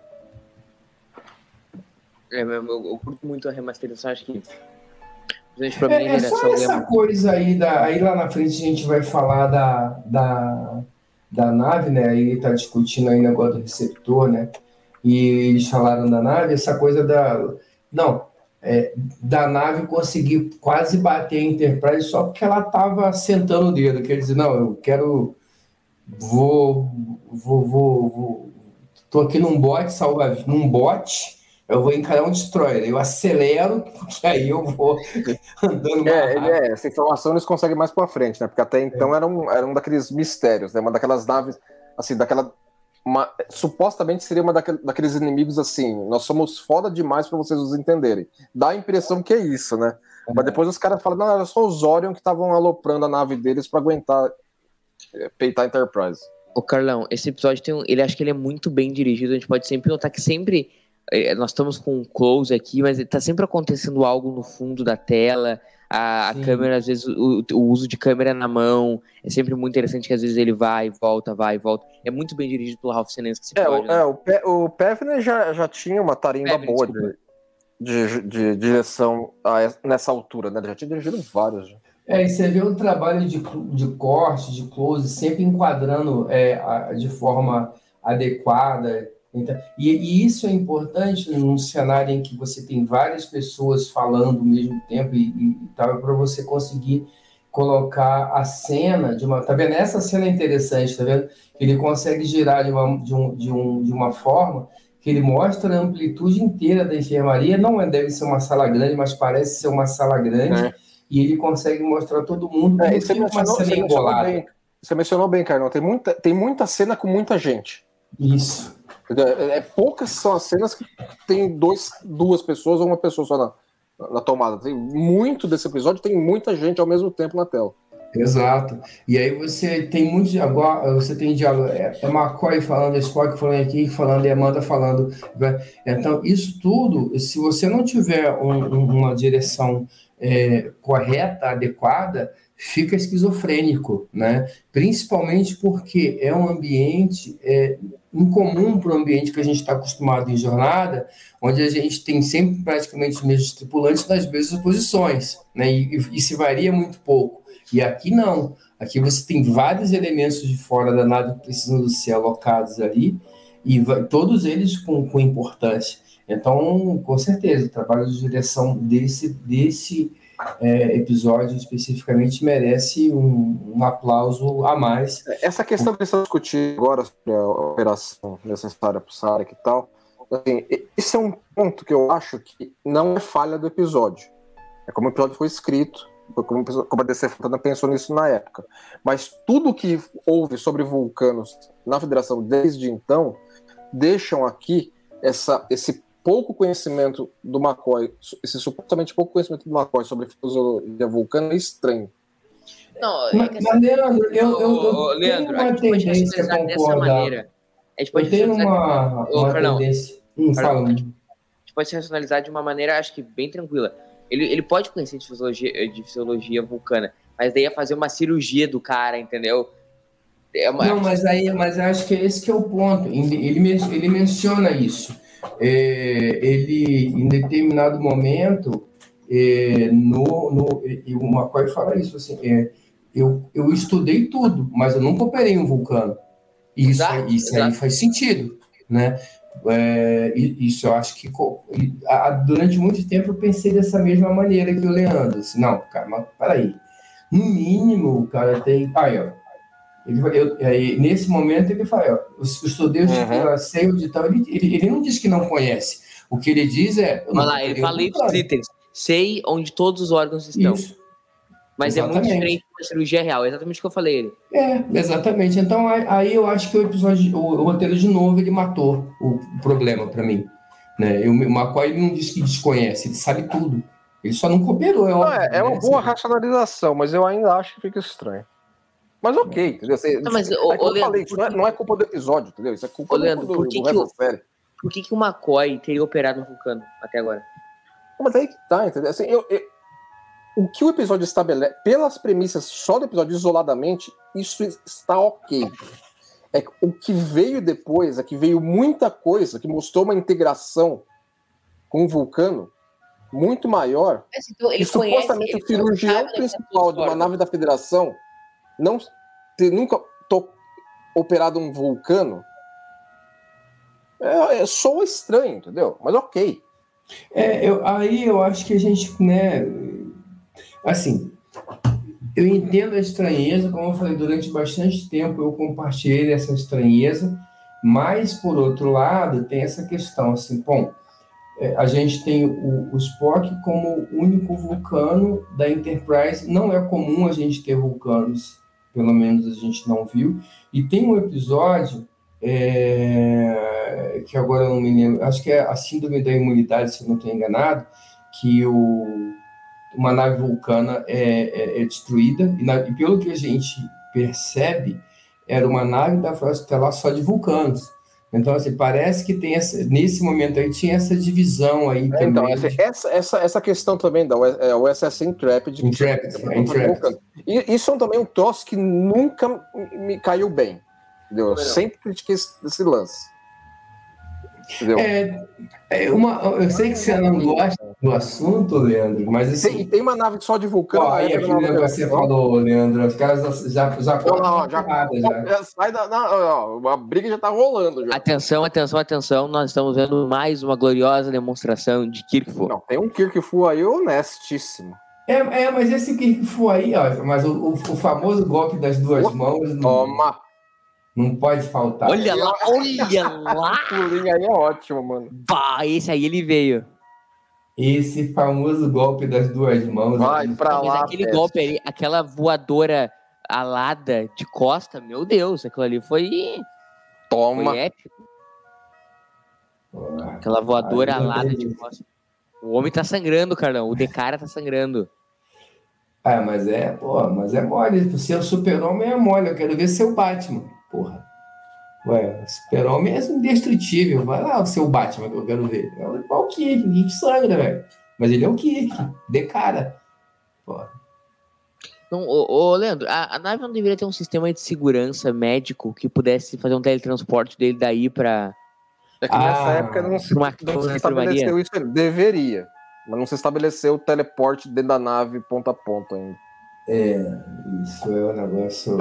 É, eu, eu, eu curto muito a remasterização, acho que Pra é, mim, é só essa coisa aí, da, aí lá na frente a gente vai falar da, da, da nave, né? Aí ele tá discutindo aí o negócio do receptor, né? E eles falaram da nave, essa coisa da. Não, é, da nave conseguir quase bater a Enterprise só porque ela tava sentando o dedo. Quer dizer, não, eu quero. Vou. Vou. Vou. vou tô aqui num bote salva num bote eu vou encarar um destroyer. Eu acelero, (laughs) porque aí eu vou andando é, mais é, é, essa informação eles conseguem mais para frente, né? Porque até então é. era, um, era um daqueles mistérios, né? Uma daquelas naves, assim, daquela. Uma, supostamente seria uma daqueles, daqueles inimigos assim, nós somos foda demais para vocês nos entenderem. Dá a impressão que é isso, né? É. Mas depois os caras falam, não, era só os Orion que estavam aloprando a nave deles para aguentar é, peitar a Enterprise. O Carlão, esse episódio tem um, ele acho que ele é muito bem dirigido, a gente pode sempre notar que sempre é, nós estamos com um close aqui, mas está sempre acontecendo algo no fundo da tela. A, a câmera, às vezes, o, o, uso de câmera na mão é sempre muito interessante, que às vezes ele vai, volta, vai, volta. É muito bem dirigido pelo Ralph Senensky. É, pode, né? é, o, Pe o Pevner já, já tinha uma tarimba Pevner, boa de, de, de, direção a, nessa altura, né? Ele já tinha dirigido vários. Já. É, e você vê o trabalho de, de corte, de close, sempre enquadrando é, de forma adequada, então, e, e, isso é importante num cenário em que você tem várias pessoas falando ao mesmo tempo e, e tal, para você conseguir colocar a cena de uma. Tá vendo? Essa cena é interessante, tá vendo? Ele consegue girar de uma, de um, de um, de uma forma que ele mostra a amplitude inteira da enfermaria. Não é, deve ser uma sala grande, mas parece ser uma sala grande. É. E ele consegue mostrar todo mundo é, você uma cena você embolada. Bem, você mencionou bem, Carlão. Tem muita, tem muita cena com muita gente. Isso. É, é, poucas são as cenas que tem dois, duas pessoas ou uma pessoa só na, na tomada. Tem muito desse episódio, tem muita gente ao mesmo tempo na tela. Exato. E aí você tem muitos. Agora você tem diálogo. É, é McCoy falando, é Spock falando aqui, falando e Amanda falando. Né? Então, isso tudo, se você não tiver um, uma direção é, correta, adequada, fica esquizofrênico, né? Principalmente porque é um ambiente é, incomum para o ambiente que a gente está acostumado em jornada, onde a gente tem sempre praticamente os mesmos tripulantes nas mesmas posições, né? E, e, se varia muito pouco. E aqui não. Aqui você tem vários elementos de fora da nave que precisam ser alocados ali, e vai, todos eles com, com importância. Então, com certeza, o trabalho de direção desse, desse é, episódio especificamente merece um, um, aplauso a mais. Essa questão que estamos discutindo agora sobre a operação necessária para o Sarek e tal, assim, esse é um ponto que eu acho que não é falha do episódio. É como o episódio foi escrito, como, como a DC Fontana pensou nisso na época. Mas tudo que houve sobre vulcanos na Federação desde então deixam aqui essa, esse pouco conhecimento do McCoy, esse supostamente pouco conhecimento do McCoy sobre fisiologia vulcana é estranho. Não, mas, é mas Leandro, eu, eu, eu Leandro, tenho uma tendência a concordar. Maneira. A gente pode eu tenho uma, uma tendência. Hum, fala, a gente pode se racionalizar de uma maneira, acho que bem tranquila. Ele, ele pode conhecer de fisiologia, de fisiologia vulcana, mas daí ia fazer uma cirurgia do cara, entendeu? É uma... Não, mas aí, mas acho que esse que é o ponto. Ele, ele menciona isso é, ele, em determinado momento, é, no, no, e o McCoy fala isso, assim, é, eu, eu estudei tudo, mas eu nunca operei um vulcano. Isso, exato, isso exato. aí faz sentido, né? É, isso eu acho que durante muito tempo eu pensei dessa mesma maneira que o Leandro. Assim, não, cara, mas peraí. No mínimo, o cara tem. Aí, ó. Ele, eu, aí, nesse momento ele fala, ó, eu, sou Deus uhum. de sei onde tal. Ele, ele, ele, não diz que não conhece. O que ele diz é. Olha lá, ele fala itens. Sei onde todos os órgãos estão. Isso. Mas exatamente. é muito diferente da cirurgia real, é exatamente o que eu falei ele. É, exatamente. Então aí eu acho que o episódio, o, o roteiro de novo, ele matou o, o problema para mim. Né? Eu, o McCoy não diz que desconhece, ele sabe tudo. Ele só não cooperou, é óbvio. Não, é, é, uma né? boa racionalização, mas eu ainda acho que fica estranho. Mas ok, entendeu? Você, não, mas, é o, eu falei, isso não é, não é, culpa do episódio, entendeu? Isso é culpa ô, Leandro, do, por que do, que o, série. Por que, que o McCoy teria operado no Vulcano até agora? Mas aí que tá, entendeu? Assim, eu, eu, o que o episódio estabelece, pelas premissas só do episódio isoladamente, isso está ok. É o que veio depois, é que veio muita coisa que mostrou uma integração com o Vulcano muito maior. Mas, então, e supostamente o cirurgião principal de uma nave da Federação não ter nunca operado um vulcano é, é estranho, entendeu? Mas ok. É, eu, aí eu acho que a gente, né, assim, eu entendo a estranheza, como eu falei, durante bastante tempo eu compartilhei essa estranheza, mas por outro lado tem essa questão, assim, bom, é, a gente tem o, o Spock como único vulcano da Enterprise, não é comum a gente ter vulcanos, pelo menos a gente não viu, e tem um episódio é, que agora eu não me lembro, acho que é a síndrome da imunidade, se eu não estou enganado, que o, uma nave vulcana é, é, é destruída, e, na, e, pelo que a gente percebe, era uma nave da Frota Estelar só de vulcanos. Então, assim, parece que tem essa, nesse momento aí tinha essa divisão aí é, Então, essa, essa, essa, essa questão também da USS é, Intrepid. Intrepid, é, Intrepid. E isso é também um troço que nunca me caiu bem. Entendeu? Eu sempre critiquei esse, esse lance. Entendeu? É, é uma, eu sei que você não gosta do assunto, Leandro, mas assim. Tem, tem uma nave só de vulcão. Ó, aí aquele negócio que você falou, Leandro, os caras já já não, não, já, já. Sai da, não, a briga já tá rolando. Já. Atenção, atenção, atenção, nós estamos vendo mais uma gloriosa demonstração de Kirkfu. Não, tem um Kirkfu aí honestíssimo. É, é, mas esse Kirkfu aí, ó, mas o, o, o famoso golpe das duas mãos. Toma! Não pode faltar. Olha lá, (laughs) olha lá. pulinho aí é ótimo, mano. Bah, esse aí ele veio. Esse famoso golpe das duas mãos. Vai pra Mas lá. aquele peste. golpe ali, aquela voadora alada de costa, meu Deus, aquilo ali foi. Toma. Foi épico. aquela voadora alada de costa. O homem tá sangrando, Carlão. O Decara tá sangrando. Ah, mas é, pô, mas é mole. O super-homem é mole. Eu quero ver seu Batman. Porra. Ué, o super-homem é indestrutível. Vai lá o seu Batman que eu quero ver. É igual o Kirk, o Kirk sangra, velho. Mas ele é o Kirk, de cara. Porra. Não, ô, ô, Leandro, a, a, nave não deveria ter um sistema de segurança médico que pudesse fazer um teletransporte dele daí pra. É que nessa ah, época não se, não se estabeleceu isso. Deveria. Mas não se estabeleceu o teleporte dentro da nave ponta a ponta ainda. É, isso é um negócio.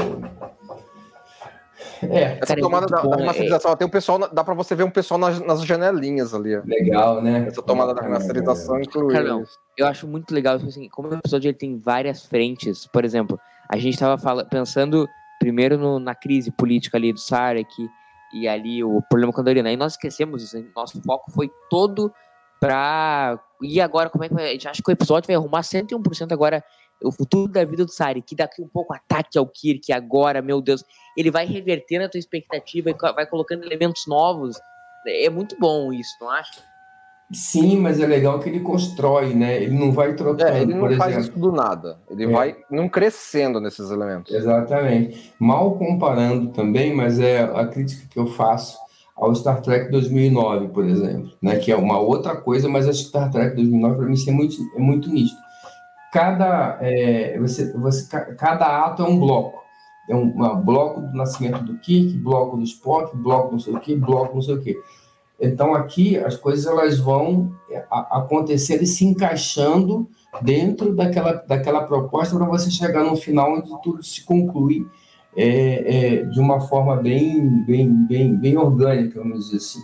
É, essa cara, é tomada é da, da remasterização, é... tem um pessoal, dá para você ver um pessoal nas, nas janelinhas ali. Legal, né? Essa tomada da remasterização inclui. Cara, eu acho muito legal, tipo assim, como o episódio ele tem várias frentes. Por exemplo, a gente estava pensando primeiro no, na crise política ali do Sarek e ali o problema com a Dorina. Aí nós esquecemos isso, nosso foco foi todo pra. E agora, como é que vai? A gente acha que o episódio vai arrumar 101% agora o futuro da vida do Sari, que daqui um pouco ataque ao Kirk agora, meu Deus, ele vai revertendo a tua expectativa e vai colocando elementos novos. É muito bom isso, não acha? Sim, mas é legal que ele constrói, né? Ele não vai trocando. É, ele não por faz exemplo. isso do nada. Ele é. vai não crescendo nesses elementos. Exatamente. Mal comparando também, mas é a crítica que eu faço ao Star Trek 2009, por exemplo, né? Que é uma outra coisa, mas acho que Star Trek 2009 para mim é muito é muito nítido cada, é, você, você, cada ato é um bloco. É um, um bloco do nascimento do Kirk, bloco do Spock, bloco não sei o que, bloco não sei o que. Então aqui as coisas elas vão é, acontecendo e se encaixando dentro daquela, daquela proposta para você chegar no final onde tudo se conclui é, é, de uma forma bem, bem, bem, bem orgânica, vamos dizer assim.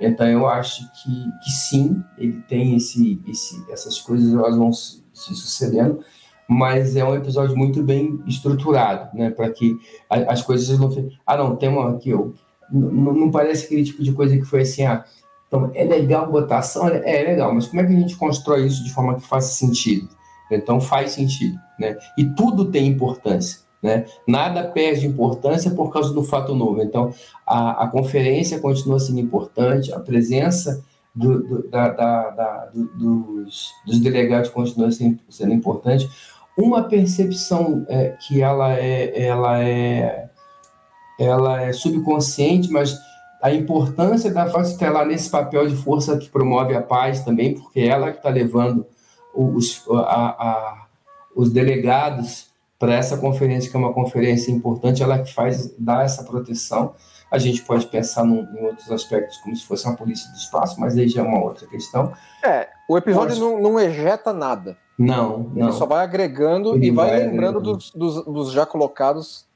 Então eu acho que, que sim, ele tem esse, esse, essas coisas elas vão se, se sucedendo, mas é um episódio muito bem estruturado, né? Para que as coisas não. Ah, não, tem uma aqui, eu, não, não parece aquele tipo de coisa que foi assim, ah, então é legal botar ação, é, é legal, mas como é que a gente constrói isso de forma que faça sentido? Então faz sentido, né? E tudo tem importância. Né? Nada perde importância por causa do fato novo. Então, a, a conferência continua sendo importante, a presença do, do, da, da, da, do, dos, dos, delegados continua sendo, sendo importante. Uma percepção é, que ela é, ela, é, ela é subconsciente, mas a importância da força está lá nesse papel de força que promove a paz também, porque é ela que está levando os, a, a, os delegados para essa conferência, que é uma conferência importante, ela que faz dar essa proteção. A gente pode pensar num, em outros aspectos, como se fosse uma polícia do espaço, mas aí já é uma outra questão. É, o episódio não, não, ejeta nada. Não, não. Ele só vai agregando Ele e vai, vai lembrando dos, dos, dos, já colocados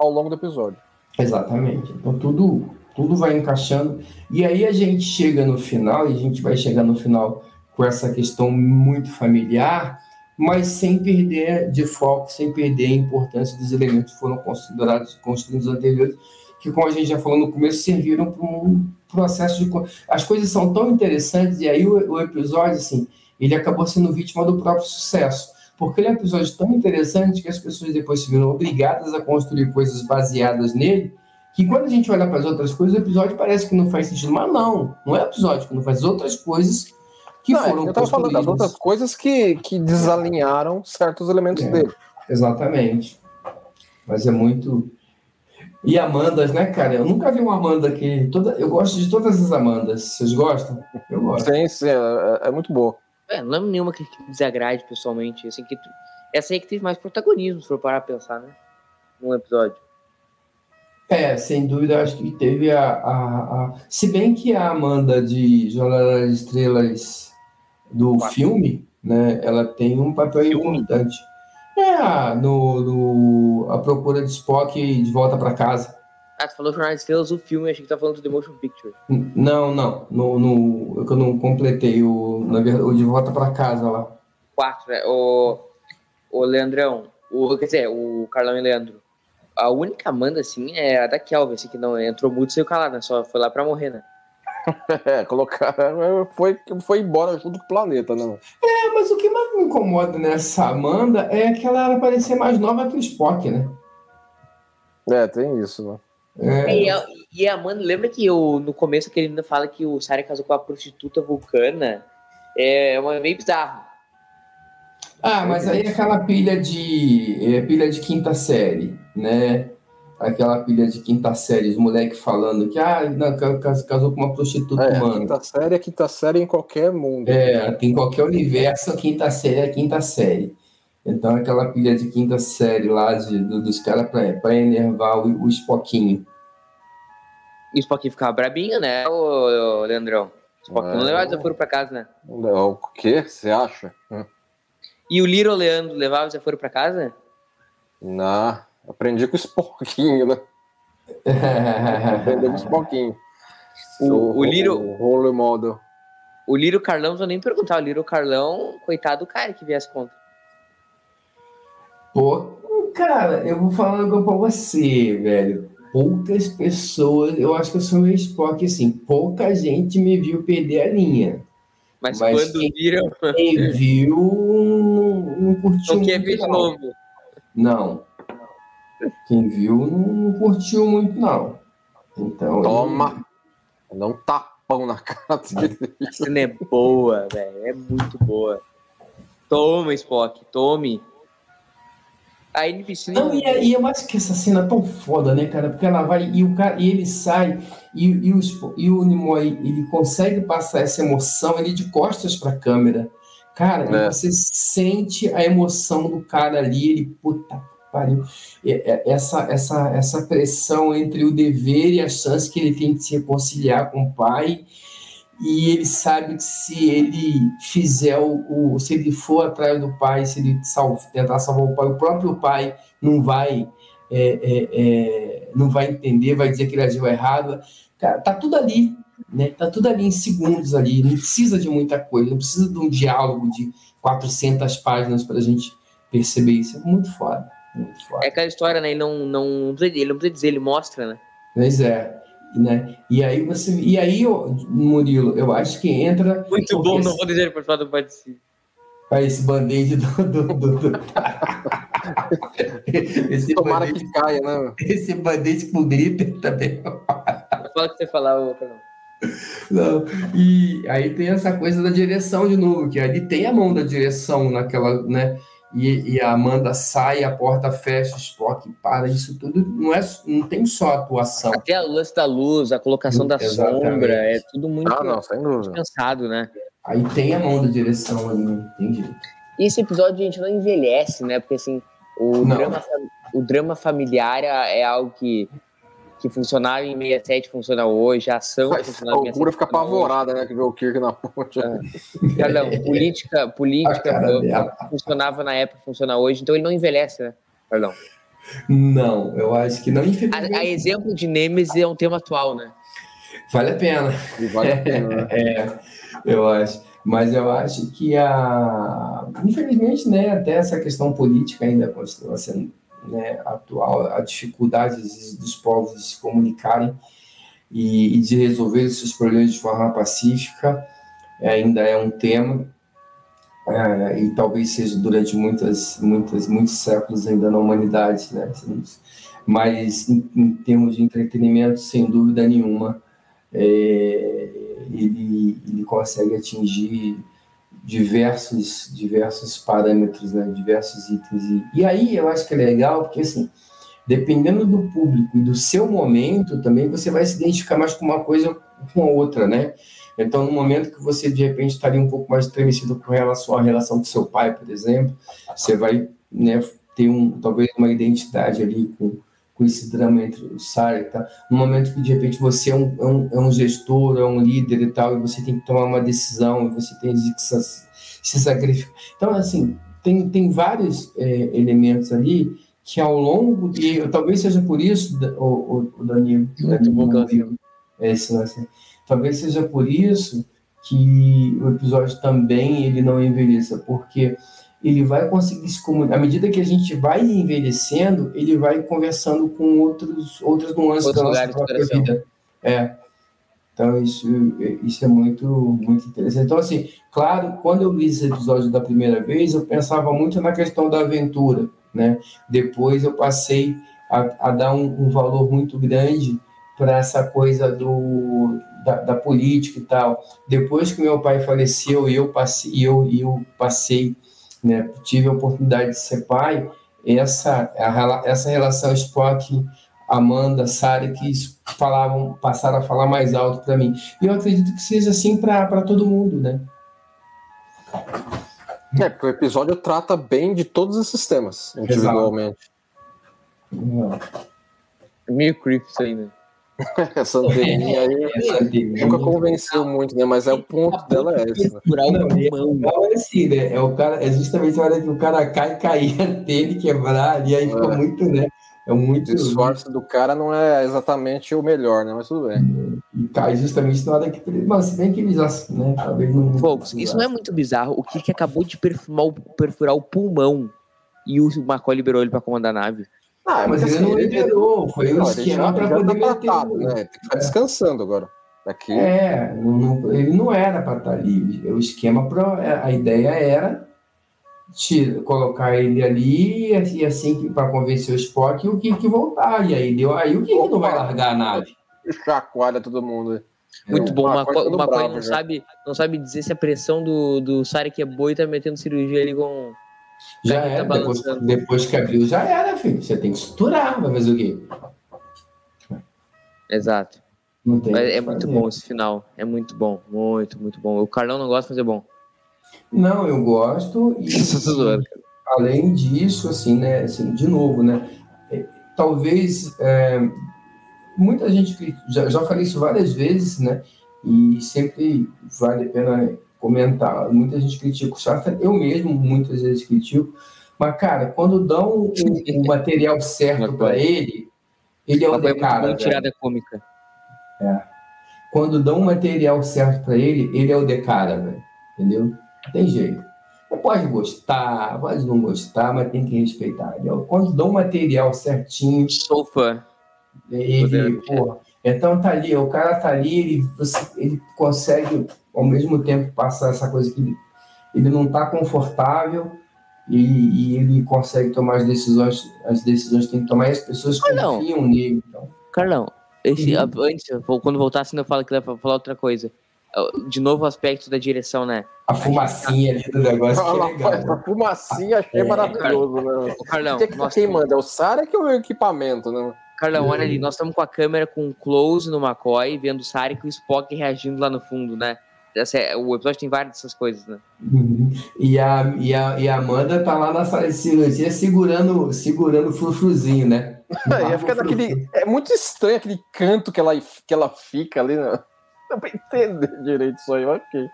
ao longo do episódio. Exatamente. Então tudo, tudo vai encaixando. E aí a gente chega no final, e a gente vai chegar no final com essa questão muito familiar, mas sem perder de foco, sem perder a importância dos elementos que foram considerados construídos anteriores, que, como a gente já falou no começo, serviram para um processo de. As coisas são tão interessantes, e aí o, o, episódio, assim, ele acabou sendo vítima do próprio sucesso, porque ele é um episódio tão interessante que as pessoas depois se viram obrigadas a construir coisas baseadas nele, que quando a gente olha para as outras coisas, o episódio parece que não faz sentido, mas não, não é episódio que não faz outras coisas que não, foram Eu estava falando das outras coisas que, que desalinharam certos elementos é, dele. Exatamente. Mas é muito. E Amandas, né, cara? Eu nunca vi uma Amanda que. Toda... Eu gosto de todas as Amandas. Vocês gostam? Eu gosto. Sim, sim, é, é muito boa. É, não lembro nenhuma que desagrade pessoalmente. Assim, que... Essa aí que teve mais protagonismo, se for parar a pensar, né? Num episódio. É, sem dúvida, acho que teve a, a, a, Se bem que a Amanda de Jornada das Estrelas do Quatro. filme, né, ela tem um papel filme. importante. É, no, no, A Procura de Spock de Volta para Casa. Ah, você falou Jornal de Estrelas, o filme, achei que tá falando do The Motion Picture. Não, não, no, no, eu não completei o, na verdade, o De Volta para Casa lá. Quatro, né? O, o Leandrão, o, quer dizer, o Carlão e Leandro. A única Amanda, assim, é a da Kelvin, assim, que não entrou muito sem o calado, né? Só foi lá pra morrer, né? É, colocaram. Foi, foi embora junto com o planeta, não. É, mas o que mais me incomoda nessa Amanda é que ela parecer mais nova que o Spock, né? É, tem isso, né? É. E, a, e a Amanda, lembra que eu, no começo que ele ainda fala que o Sarah casou com a prostituta vulcana? É uma meio bizarro. Ah, mas aí é aquela pilha de é, pilha de quinta série, né? Aquela pilha de quinta série, os moleques falando que ah, não, casou com uma prostituta é, humana. Quinta série é quinta série em qualquer mundo. É, em qualquer universo, a quinta série é quinta série. Então, aquela pilha de quinta série lá de, do, dos caras para enervar o, o Spockinho. E o Spockinho ficava brabinho, né, o, o Leandrão? O Spockinho é, não levava desaforo para casa, né? O quê? Você acha? E o Little Leandro levava desaforo para casa? Não. Aprendi com o Spockinho, né? Aprendi com o. O, o, o Liro. O role model. O Liro Carlão, vou nem perguntar. O Liro Carlão, coitado do cara que viesse contra. Pô, cara, eu vou falar algo pra você, velho. Poucas pessoas, eu acho que eu sou meio Spock, assim, pouca gente me viu perder a linha. Mas, Mas quando quem, viram. Quem viu, não, não curtiu. Não quer ver de novo. Não. Quem viu não, curtiu muito, não. Então, Toma! Ele... Dá um tapão na cara dele. A cena é boa, velho. É muito boa. Toma, Spock, tome. A NPC não, e, e eu acho que essa cena é tão foda, né, cara? Porque ela vai e o cara e ele sai e, e, o, e o Nimoy ele consegue passar essa emoção ele de costas para a câmera. Cara, é. você sente a emoção do cara ali, ele puta pariu. Essa, essa, essa pressão entre o dever e a chance que ele tem de se reconciliar com o pai, e ele sabe que se ele fizer o, o se ele for atrás do pai, se ele salva, tentar salvar o pai, o próprio pai não vai é, é, é, não vai entender, vai dizer que ele agiu errado. Cara, tá tudo ali. né? Tá tudo ali em segundos ali, não precisa de muita coisa, não precisa de um diálogo de 400 páginas para a gente perceber isso. É muito foda, muito foda. É aquela história, né? Ele não, não, ele não precisa dizer, ele mostra, né? Pois é. Né? E aí você. E aí, Murilo, eu acho que entra. Muito bom, não vou dizer por falar do participe. Olha esse band-aid do. do, do, do... (laughs) esse Tomara que caia, né? Esse band-aid com glitter também. Fala o que você falar, ô, não. E aí tem essa coisa da direção de novo, que ali tem a mão da direção naquela, né? E, e a Amanda sai, a porta fecha, o Spock para, isso tudo não é, não tem só atuação. Até a luz da luz, a colocação da Exatamente. sombra, é tudo muito ah, não, pensado, né? Aí tem a mão da direção ali, não tem jeito. E esse episódio a gente não envelhece, né? Porque assim, o, drama, o drama familiar é algo que que funcionava em 67 funciona hoje, a ação Mas, funcionava em 67. fica apavorada, né? Que vê o Kirk na ponte. É. Perdão, política, política funcionava na época, funciona hoje, então ele não envelhece, né? Perdão. Não, eu acho que não. A, a exemplo de Nemesis é um tema atual, né? Vale a pena. E vale a pena. Né? (laughs) é, eu acho. Mas eu acho que a. Infelizmente, né, até essa questão política ainda continua sendo né, atual, a dificuldade dos povos de se comunicarem e, e de resolver esses problemas de forma pacífica ainda é um tema é, e talvez seja durante muitas, muitas, muitos séculos ainda na humanidade, né? Mas em, em termos de entretenimento, sem dúvida nenhuma, é, ele, ele consegue atingir diversos, diversos parâmetros, né, diversos itens. E, e aí eu acho que é legal, porque assim, dependendo do público e do seu momento, também você vai se identificar mais com uma coisa com a outra, né? Então, no momento que você, de repente, estaria um pouco mais estremecido com relação à relação com seu pai, por exemplo, você vai né, ter um, talvez uma identidade ali com, com esse drama entre o Sarah e tal. No momento que, de repente, você é um, é um, é um gestor, é um líder e tal, e você tem que tomar uma decisão, e você tem que se, sacrificar. Então, assim, tem, tem vários é, elementos ali que ao longo de... Talvez seja por isso, o, o, o Danilo... Muito bom, Danilo. Assim, talvez seja por isso que o episódio também ele não envelheça, porque ele vai conseguir se comunicar. À medida que a gente vai envelhecendo, ele vai conversando com outros, outras nuances Outros da nossa própria vida. É. Então, isso, isso é muito, muito interessante. Então, assim, claro, quando eu vi esse episódio da primeira vez, eu pensava muito na questão da aventura, né? Depois eu passei a, a dar um, um valor muito grande para essa coisa do, da, da, política e tal. Depois que meu pai faleceu e eu passei, eu, eu passei né, tive a oportunidade de ser pai, essa, a, essa relação Spock, Amanda, Sara, que falavam, passaram a falar mais alto para mim. E eu acredito que seja assim para todo mundo, né? É, porque o episódio trata bem de todos esses temas, individualmente. É meio aí, né? (laughs) Essa anteninha aí nunca convenceu muito, né? Mas é o ponto dela é esse. Né? Não, é assim, né? É, o cara, é justamente a hora que o cara cai, cair (laughs) a antena quebrar, e aí fica é. muito, né? É muito. O esforço do cara não é exatamente o melhor, né? Mas tudo bem. E cai justamente na hora que. Mas se bem que eles né? Talvez não. Folks, isso não é muito bizarro. O que acabou de perfurar o, perfurar o pulmão e o McCoy liberou ele para comandar a nave. Ah, mas, mas ele não liberou, foi um esquema para poder tá tratado, né? Tem que ficar é. descansando agora. Daqui. É, não, ele não era para estar tá livre. O esquema, pro, é, a ideia era tira, colocar ele ali e assim para convencer o Spock e o Kirk voltar. E aí deu aí o Kirk não vai largar a nave. Chacoalha todo mundo. Muito é, bom. Uma, coisa, uma não sabe, não sabe dizer se a pressão do, do Sarek é boa e tá metendo cirurgia ali com já era, tá depois, depois que abriu, já era, filho. Você tem que estruturar, vai fazer o quê? Exato. é muito bom esse final. É muito bom. Muito, muito bom. O Carlão não gosta de fazer bom. Não, eu gosto. E, (laughs) além disso, assim, né? Assim, de novo, né? É, talvez é, muita gente já, já falei isso várias vezes, né? E sempre vale a pena comentar. Muita gente critica o Shafter, eu mesmo muitas vezes critico, mas, cara, quando dão o, o material (laughs) certo para ele, ele é um cara. É tirada cômica. É. quando dão o material certo para ele, ele é o de cara, velho. Entendeu? Não tem jeito. Você pode gostar, pode não gostar, mas tem que respeitar. Entendeu? Quando dão o material certinho. Sou fã. Ele, pô, então tá ali, o cara tá ali, ele, você, ele consegue ao mesmo tempo passar essa coisa que ele, não tá confortável e, e, ele consegue tomar as decisões, as decisões que tem que tomar e as pessoas Carlão. confiam nele. Então. Carlão, esse, uhum. antes, quando voltar assim, eu falo que dá pra falar outra coisa. De novo o aspecto da direção, né? A fumacinha ali do negócio. que é legal, a fumacinha achei é. maravilhoso, né? Carlão, que, que, quem manda? É o Sara que é o equipamento, né? Carlão, olha ali, nós estamos com a câmera com close no McCoy, vendo o Sarek e o Spock reagindo lá no fundo, né? É, o episódio tem várias dessas coisas, né? Uhum. E, a, e, a, e a Amanda tá lá na sala de cirurgia segurando, segurando o frufruzinho, né? é, fica daquele, é muito estranho aquele canto que ela, que ela fica ali, né? Não pra entender direito isso aí, ok.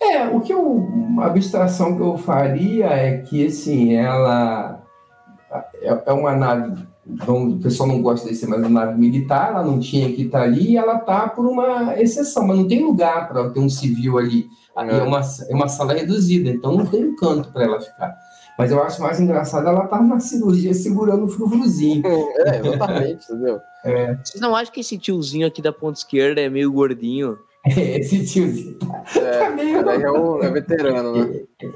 É, o que eu. Uma abstração que eu faria é que, assim, ela. É, é uma nave então, o pessoal não gosta de ser mais uma nave militar, ela não tinha que estar ali e ela está por uma exceção, mas não tem lugar para ter um civil ali. É. é uma, é uma sala reduzida, então não tem um canto para ela ficar. Mas eu acho mais engraçado ela estar tá na cirurgia segurando o frufruzinho. É, exatamente, entendeu? É. Vocês não acham que esse tiozinho aqui da ponta esquerda é meio gordinho? (laughs) Esse tiozinho. É, tá meio... é, o, é veterano, né? (laughs)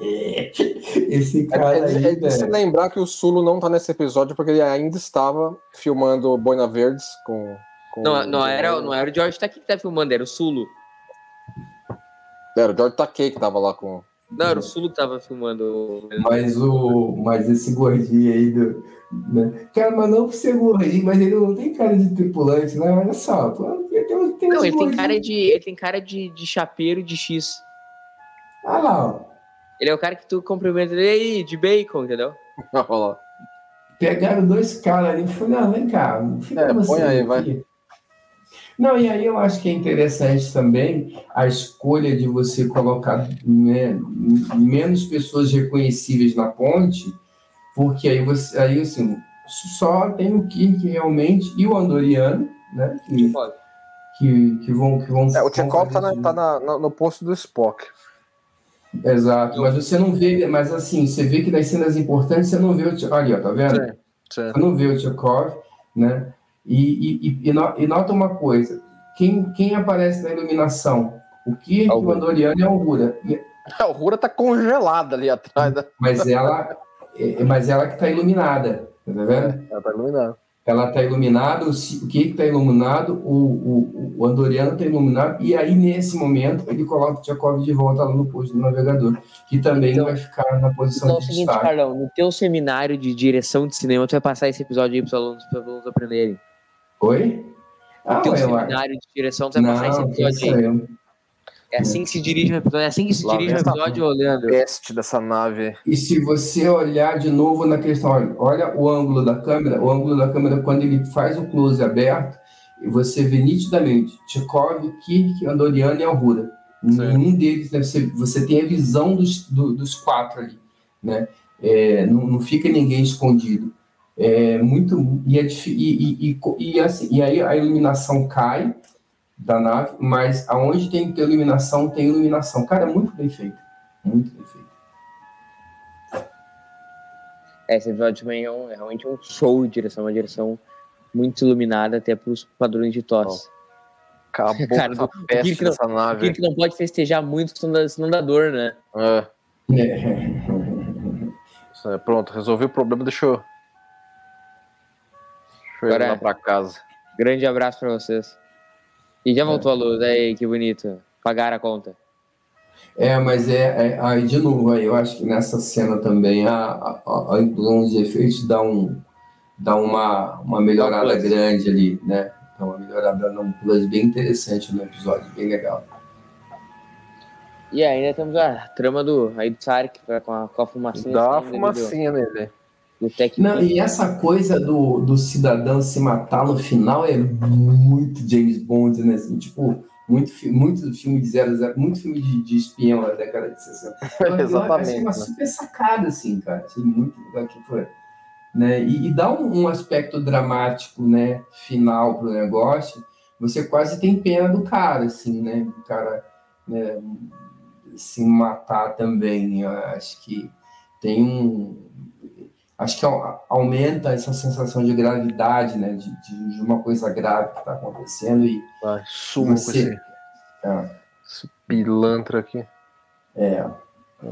Esse cara. É, aí, é, é se lembrar que o Sulo não tá nesse episódio porque ele ainda estava filmando Boina Verdes com. com não, não, era, não era o George Takei que tá filmando, era o Sulo. Era o George Takei que tava lá com. Não, era o Sulo que tava filmando. Mas, o, mas esse gordinho aí do. Né? Cara, mas não por ser gordinho, mas ele não tem cara de tripulante, né? Olha só, ele tem, tem Não, ele tem cara de. Ele tem cara de, de chapeiro de X. Ah lá, ó. Ele é o cara que tu cumprimenta ele aí, de bacon, entendeu? (laughs) Pegaram dois caras ali e falaram, não, vem cá, fica é, põe aí, aqui. vai. Não, e aí eu acho que é interessante também a escolha de você colocar né, menos pessoas reconhecíveis na ponte, porque aí você, aí assim, só tem o Kirk realmente e o Andoriano, né? Que, que, que vão que vão. É, o Tchekov tá, na, tá no posto do Spock. Exato, mas você não vê, mas assim, você vê que nas cenas importantes você não vê o ali, ó, tá vendo? Sim, sim. Você não vê o Tchekov, né? E, e, e, e, nota uma coisa: quem, quem aparece na iluminação? O Kirk, o Andoriano e a Aurora. A Aurora tá congelada ali atrás. Da... Mas ela, é, mas ela que tá iluminada, tá vendo? É, ela tá iluminada ela está iluminada, o que está iluminado, o, o, o Andoriano está iluminado, e aí nesse momento ele coloca o Tchekov de volta lá no posto do navegador, que também então, vai ficar na posição então, de é o seguinte, destaque. Carlão, no teu seminário de direção de cinema, tu vai passar esse episódio aí para os alunos, para os alunos aprenderem. Oi? No ah, teu seminário de direção, tu vai passar esse episódio aí. É assim que se dirige o episódio, é assim que se Lá dirige o episódio, olhando. Teste dessa nave. E se você olhar de novo na questão, olha, olha o ângulo da câmera, o ângulo da câmera quando ele faz o close aberto, você vê nitidamente Tchekov, Kirk, Andoriano e Alhura. Nenhum deles, né, você, você tem a visão dos, do, dos quatro ali, né? É, não, não fica ninguém escondido. É muito e, é, e, e, e, e, assim, e aí a iluminação cai da nave, mas aonde tem que ter iluminação, tem iluminação. Cara, é muito bem feito. Muito bem feito. É, esse episódio também é, um, é realmente um show de direção, uma direção muito iluminada até para os padrões de tosse. Acabou Cara, do, peste que não, nave. que não pode festejar muito, senão dá dor, né? É. é. Pronto, resolvi o problema, deixa eu, deixa eu ir lá para casa. Grande abraço para vocês. E já voltou é. a luz, aí, que bonito. Pagaram a conta. É, mas é, é aí de novo, aí eu acho que nessa cena também a, a, a inclusão de efeitos dá, um, dá uma, uma melhorada grande ali, né? Dá uma melhorada, um plus bem interessante no episódio, bem legal. E ainda temos a trama do, aí do Sark com a, com a fumacinha. Dá uma fumacinha nele. Não, e essa coisa do, do cidadão se matar no final é muito James Bond, né? Assim, tipo, muito, muito filme de 00, muito filme de, de espião da década de 60. (laughs) Exatamente. uma né? super sacada, assim, cara. Achei muito legal que foi. Né? E, e dá um, um, aspecto dramático, né, final pro negócio, você quase tem pena do cara, assim, né? O cara né, se matar também. Eu acho que tem um. Acho que aumenta essa sensação de gravidade, né? De, de, de uma coisa grave que está acontecendo e. Vai, suma você... com esse, é. esse pilantra aqui. É.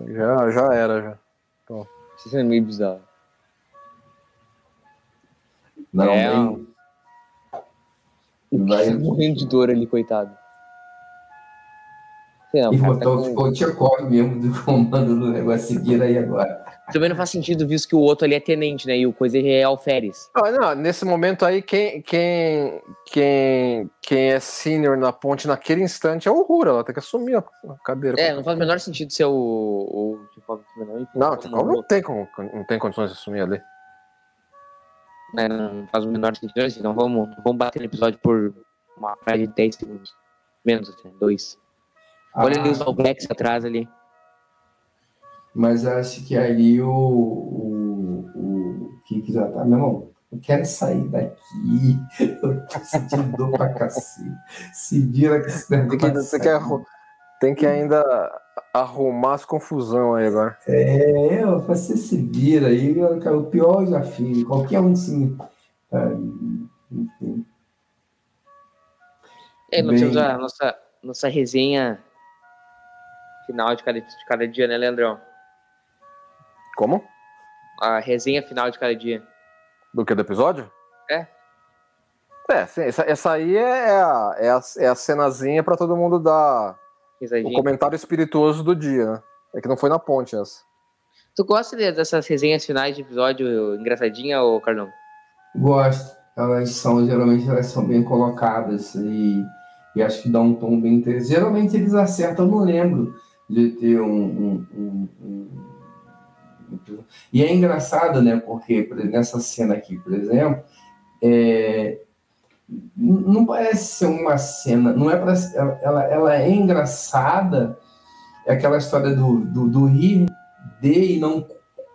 Já, já era, já. Então. Isso é meio bizarro. Não, é, bem... Vai... morrendo de dor ali, coitado. Não, e botar tá com... o Tchekov mesmo do comando do negócio seguir aí agora. Também não faz sentido, visto que o outro ali é tenente, né? E o coisa é alferes. Ah, não, nesse momento aí, quem, quem, quem, quem é senior na ponte naquele instante é o Rura, ela tem que assumir a cadeira. É, não faz o menor sentido ser o, o Tchekov. Não, o Tchekov não tem, não tem condições de assumir ali. É, não faz o menor sentido assim. Então vamos, vamos bater no episódio por uma mais de 10 segundos. Menos, assim, dois. Olha ali os All Blacks atrás ali. Mas acho que ali o, o, o Kiki já tá, meu irmão, eu quero sair daqui, (laughs) eu tô sentindo dor pra cacete. Se vira que esse negócio. Tem que, você quer, tem que ainda arrumar as confusão aí agora. É, você se vira aí, o pior eu já fiz, qualquer um sim. Enfim. É, nós Bem... temos a nossa, nossa resenha final de cada, de cada dia, né, Leandrão? Como? A resenha final de cada dia. Do que, do episódio? É. É, sim, essa, essa aí é, é a, é, a, é a cenazinha pra todo mundo dar Risadinha. o comentário espirituoso do dia, né? É que não foi na ponte essa. Tu gosta dessas resenhas finais de episódio engraçadinha, ou Carlão? Gosto. Elas são, geralmente, elas são bem colocadas e, e acho que dão um tom bem interessante. Geralmente eles acertam, eu não lembro de ter um, um, um, um, E é engraçado, né? Porque nessa cena aqui, por exemplo, é, não parece ser uma cena, não é para ela, ela é engraçada, é aquela história do, do, do rir de e não,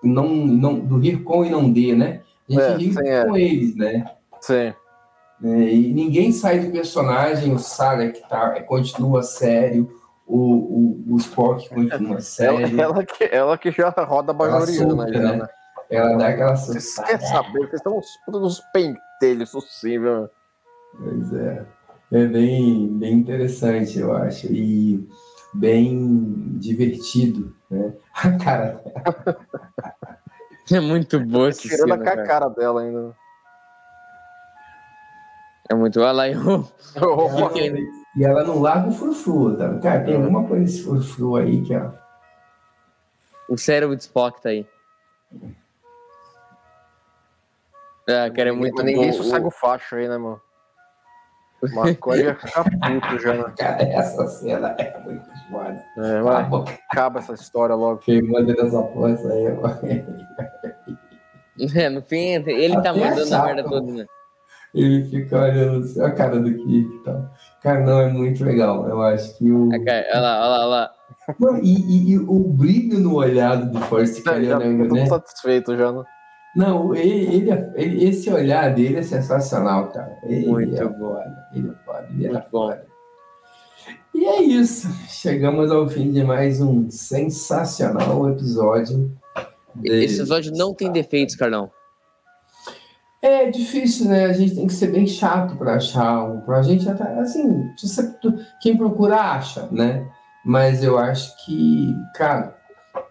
não, não do rir com e não de, né? A gente é, ri sim, com é. eles, né? Sim. É, e ninguém sai do personagem, o Saga que tá, continua sério, o, o, o Spock continua sério. Ela, ela, que, ela que já roda bajoriana, né? né? Ela dá aquela Vocês querem saber? Vocês estão nos pentelhos possível. Pois é. É bem, bem interessante, eu acho. E bem divertido, né? (laughs) A cara dela. É muito boa essa Tirando cena, a cara. cara dela ainda. É muito. Olha lá, eu... (laughs) E ela não larga o frufru, tá? Cara, tem alguma coisa nesse frufru aí que, ó. O cérebro de Spock tá aí. É, cara, é muito Mas ninguém sossega o facho aí, né, mano? Maconha (laughs) ia ficar puto já, né? Cara, essa cena é muito foda. É, mas acaba essa história logo. Quem manda dessa porra aí, É, no fim, ele tá mandando a merda toda, né? Ele fica olhando assim, a cara do Kik e tal. Cara, não, é muito legal. Eu acho que o. Okay, olha lá, olha lá, olha lá. e, e, e, o brilho no olhado do Force Cariano, né? satisfeito já, né? Não, ele, ele, ele, esse olhar dele é sensacional, cara. Ele muito é. Foda, ele é foda, ele muito é foda. E é isso. Chegamos ao fim de mais um sensacional episódio. Esse episódio não tem defeitos, Carlão. É difícil, né? A gente tem que ser bem chato para achar um. Pra gente até, assim, quem procura acha, né? Mas eu acho que, cara,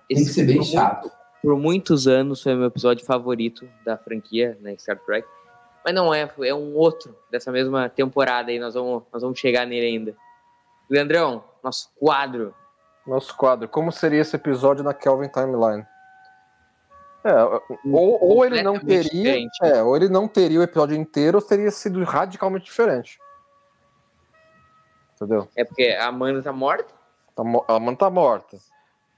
tem Esse que ser bem chato. Muito, por muitos anos foi meu episódio favorito da franquia, né? Star Trek. Mas não é, é um outro dessa mesma temporada aí. Nós vamos, nós vamos chegar nele ainda. Leandrão, nosso quadro. Nosso quadro. Como seria esse episódio na Kelvin Timeline? É, ou, ou ele não teria, é, ou ele não teria o episódio inteiro, ou teria sido radicalmente diferente. Entendeu? É porque a Amanda tá morta? Tá, a Amanda tá morta.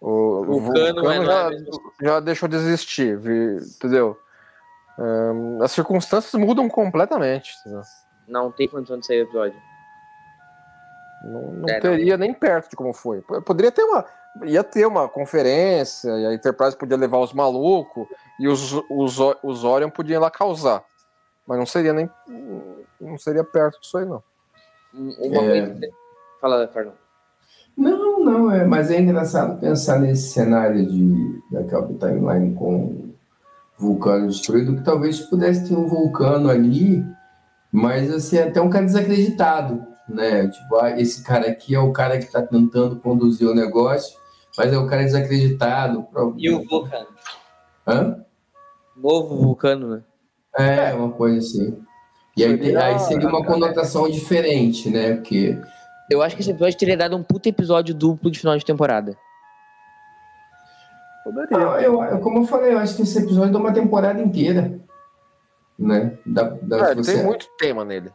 O, o Vulcano, Vulcano é já, já, deixou de existir, entendeu? Um, as circunstâncias mudam completamente. Entendeu? Não tem condição de sair o episódio. Não, não é, teria não. nem perto de como foi. Poderia ter uma ia ter uma conferência, e a Enterprise podia levar os malucos, e os, os, os Orion podiam ir lá causar. Mas não seria nem. Não seria perto disso aí, não. Uma É. coisa. Fala, Carlão. Não, não, é, mas é engraçado pensar nesse cenário de daquela timeline com vulcano destruído, que talvez pudesse ter um vulcano ali, mas assim, até um cara desacreditado, né? Tipo, ah, esse cara aqui é o cara que está tentando conduzir o negócio, mas é o cara desacreditado. E o vulcano? Hã? Novo vulcano, né? É, uma coisa assim. E aí, Seria- aí seria uma conotação diferente, né? Porque Eu acho que esse episódio teria dado um puta episódio duplo de final de temporada. Poderia. Não, eu, eu- como eu falei, eu acho que esse episódio dá uma temporada inteira. Né? Dá, dá- É, você- tem muito tema nele.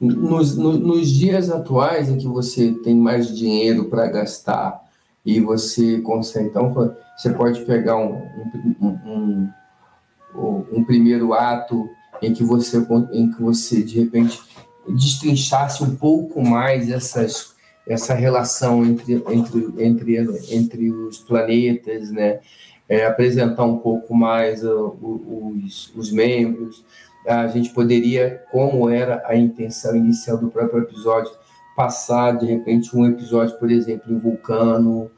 nos, no- nos dias atuais em que você tem mais dinheiro para gastar e você consegue. Então, você pode pegar um, um, um, um- primeiro ato em que você, em que você de repente destrinchasse um pouco mais essas, essa relação entre, entre, entre, entre os planetas, né? É, apresentar um pouco mais uh, os, os membros. A gente poderia, como era a intenção inicial do próprio episódio, passar de repente um episódio, por exemplo, em Vulcano.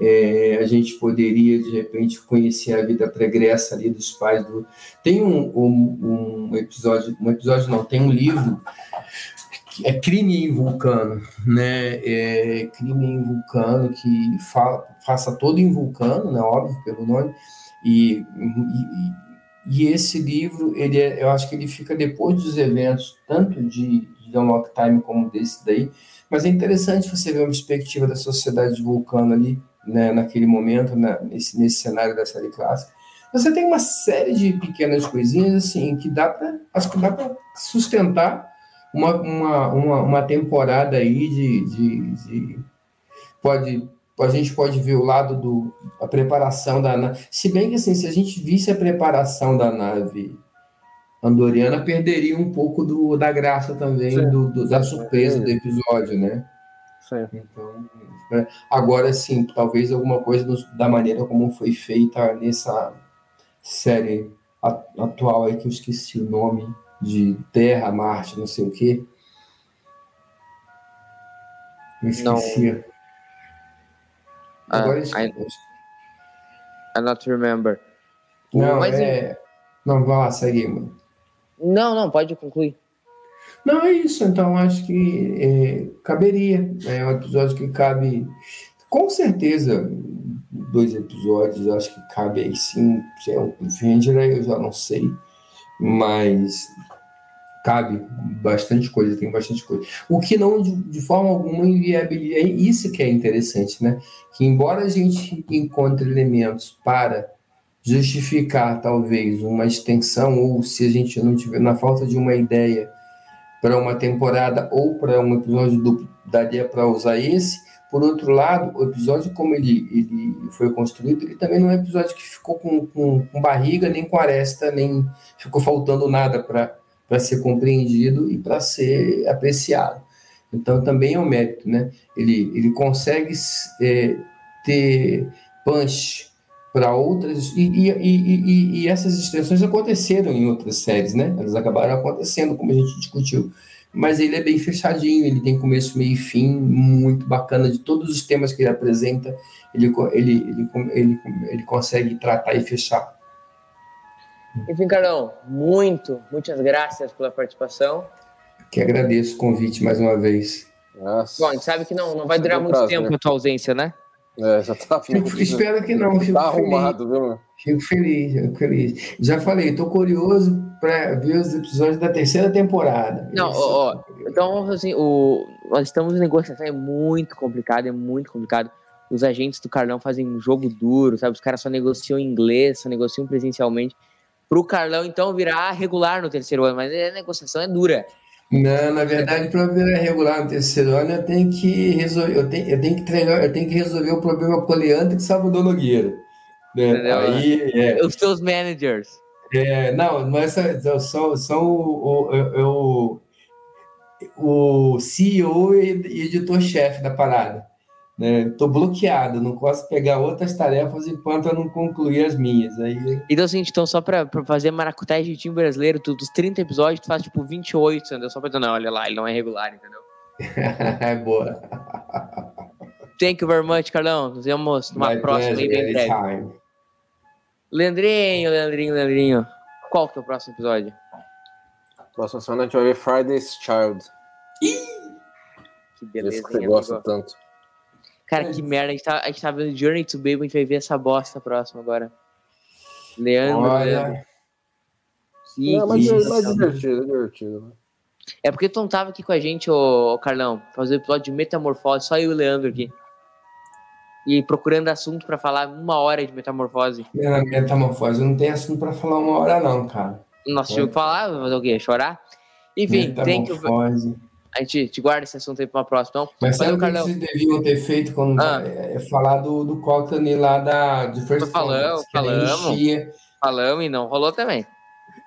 É, a gente poderia de repente conhecer a vida pregressa ali dos pais do. Tem um, um, um episódio, um episódio não, tem um livro é Crime em Vulcano, né? É, Crime em Vulcano que faça todo em Vulcano, né? Óbvio pelo nome e, e, e esse livro, ele é, eu acho que ele fica depois dos eventos, tanto de, de Unlock Time como desse daí, mas é interessante você ver uma perspectiva da sociedade de Vulcano ali, né, naquele momento, né, nesse, nesse cenário da série clássica. Você tem uma série de pequenas coisinhas, assim, que dá para, acho que dá para sustentar uma, uma, uma, uma temporada aí de, de, de pode a gente pode ver o lado do a preparação da nave. Se bem que assim, se a gente visse a preparação da nave andoriana, perderia um pouco do, da graça também Sim. do, do- da Sim. surpresa do episódio, né? Sim. Então, né? agora sim, talvez alguma coisa nos- da maneira como foi feita nessa série a- atual aí que eu esqueci o nome de Terra, Marte, não sei o quê. Eu esqueci. Ah, Agora I, esqueci. I not remember. Não, Mas é. Não, vai lá, segue, mano. Não, não, pode concluir. Não, é isso. Então, acho que é, caberia. É um episódio que cabe. Com certeza, dois episódios, acho que cabe aí sim. Se é um cliffhanger, aí eu já não sei. Mas cabe bastante coisa, tem bastante coisa. O que não, de, de forma alguma, inviabiliza. É isso que é interessante, né? Que embora a gente encontre elementos para justificar talvez uma extensão ou se a gente não tiver na falta de uma ideia para uma temporada ou para um episódio duplo daria para usar esse. Por outro lado o episódio como ele, ele foi construído ele também não é um episódio que ficou com, com, com barriga nem com aresta nem ficou faltando nada para ser compreendido e para ser apreciado. Então também é um mérito né? Ele ele consegue é, ter punch para outras e, e, e, e, essas extensões aconteceram em outras séries, né? Elas acabaram acontecendo, como a gente discutiu. Mas ele é bem fechadinho, ele tem começo, meio e fim, muito bacana de todos os temas que ele apresenta, ele, ele, ele, ele, ele consegue tratar e fechar. Enfim, Carlão, muito, muitas graças pela participação. Que agradeço o convite mais uma vez. Nossa. Bom, a gente sabe que não, não vai durar muito prazer. tempo a tua ausência, né? É, já tá. (laughs) Fico, espero que não, fico Tá feliz. arrumado, viu? Fico feliz, fico feliz. Já falei, estou curioso para ver os episódios da terceira temporada. Não, Isso. ó, ó, então, assim, o, nós estamos em negociação, é muito complicado, é muito complicado. Os agentes do Carlão fazem um jogo duro, sabe? Os caras só negociam em inglês, só negociam presencialmente. Pro Carlão, então, virar regular no terceiro ano, mas a negociação é dura. Não, na verdade, para virar regular no terceiro ano, eu tenho que resolver, eu tenho, eu tenho que treinar, eu tenho que resolver o problema com o Leandro e Salvador Nogueira. Né? Entendeu? Aí, é, Os teus managers. é, não, é só, são, são o, o, o, o CEO e editor-chefe da parada. Né? Tô bloqueado, não posso pegar outras tarefas enquanto eu não concluir as minhas. Aí, Então, assim, então só pra, pra fazer maracutaia de time brasileiro, tu, dos 30 episódios, tu faz tipo 28, entendeu? Só pra dizer, não, olha lá, ele não é regular, entendeu? (laughs) é boa. Thank you very much, Carlão. Nos vemos numa My próxima aí bem breve. anytime. Leandrinho, Leandrinho, Leandrinho. Qual que é o próximo episódio? Próxima semana a gente vai ver Friday's Child. Que beleza, Esse que você gosta tanto. Cara, que merda. A gente, tá, a gente tá vendo Journey to Babel, a gente vai ver essa bosta próxima agora. Leandro. Olha, Que, É, mas que- é mais divertido, é divertido. né? É porque tu não tava aqui com a gente, ô, ô Carlão, fazer o episódio de Metamorfose, só eu e o Leandro aqui. E procurando assunto pra falar uma hora de Metamorfose. minha metamorfose não tem assunto pra falar uma hora, não, cara. Nós tínhamos que falar, fazer o quê? Chorar? Enfim, tem que. A gente te guarda esse assunto aí pra uma próxima. Então, Mas sabe valeu, o que vocês deviam ter feito quando Ah. é, é falar do, do Cockney lá da, de First falamos. enchia. Falamos e não rolou também.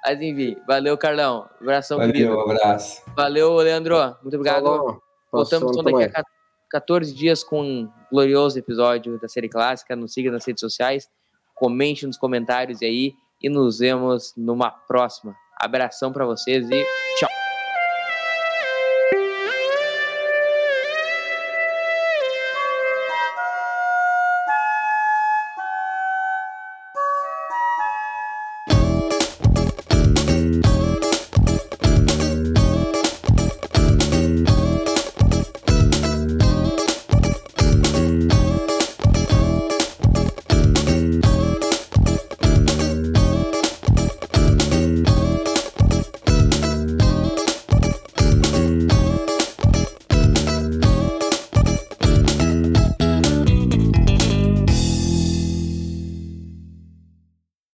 Mas enfim, valeu, Carlão. Abração, querido. Valeu, abraço. Valeu, Leandro. Muito obrigado. Falou. Voltamos então daqui a tamo aí. 14 dias com um glorioso episódio da série clássica. Nos siga nas redes sociais, comente nos comentários aí e nos vemos numa próxima. Abração pra vocês e tchau.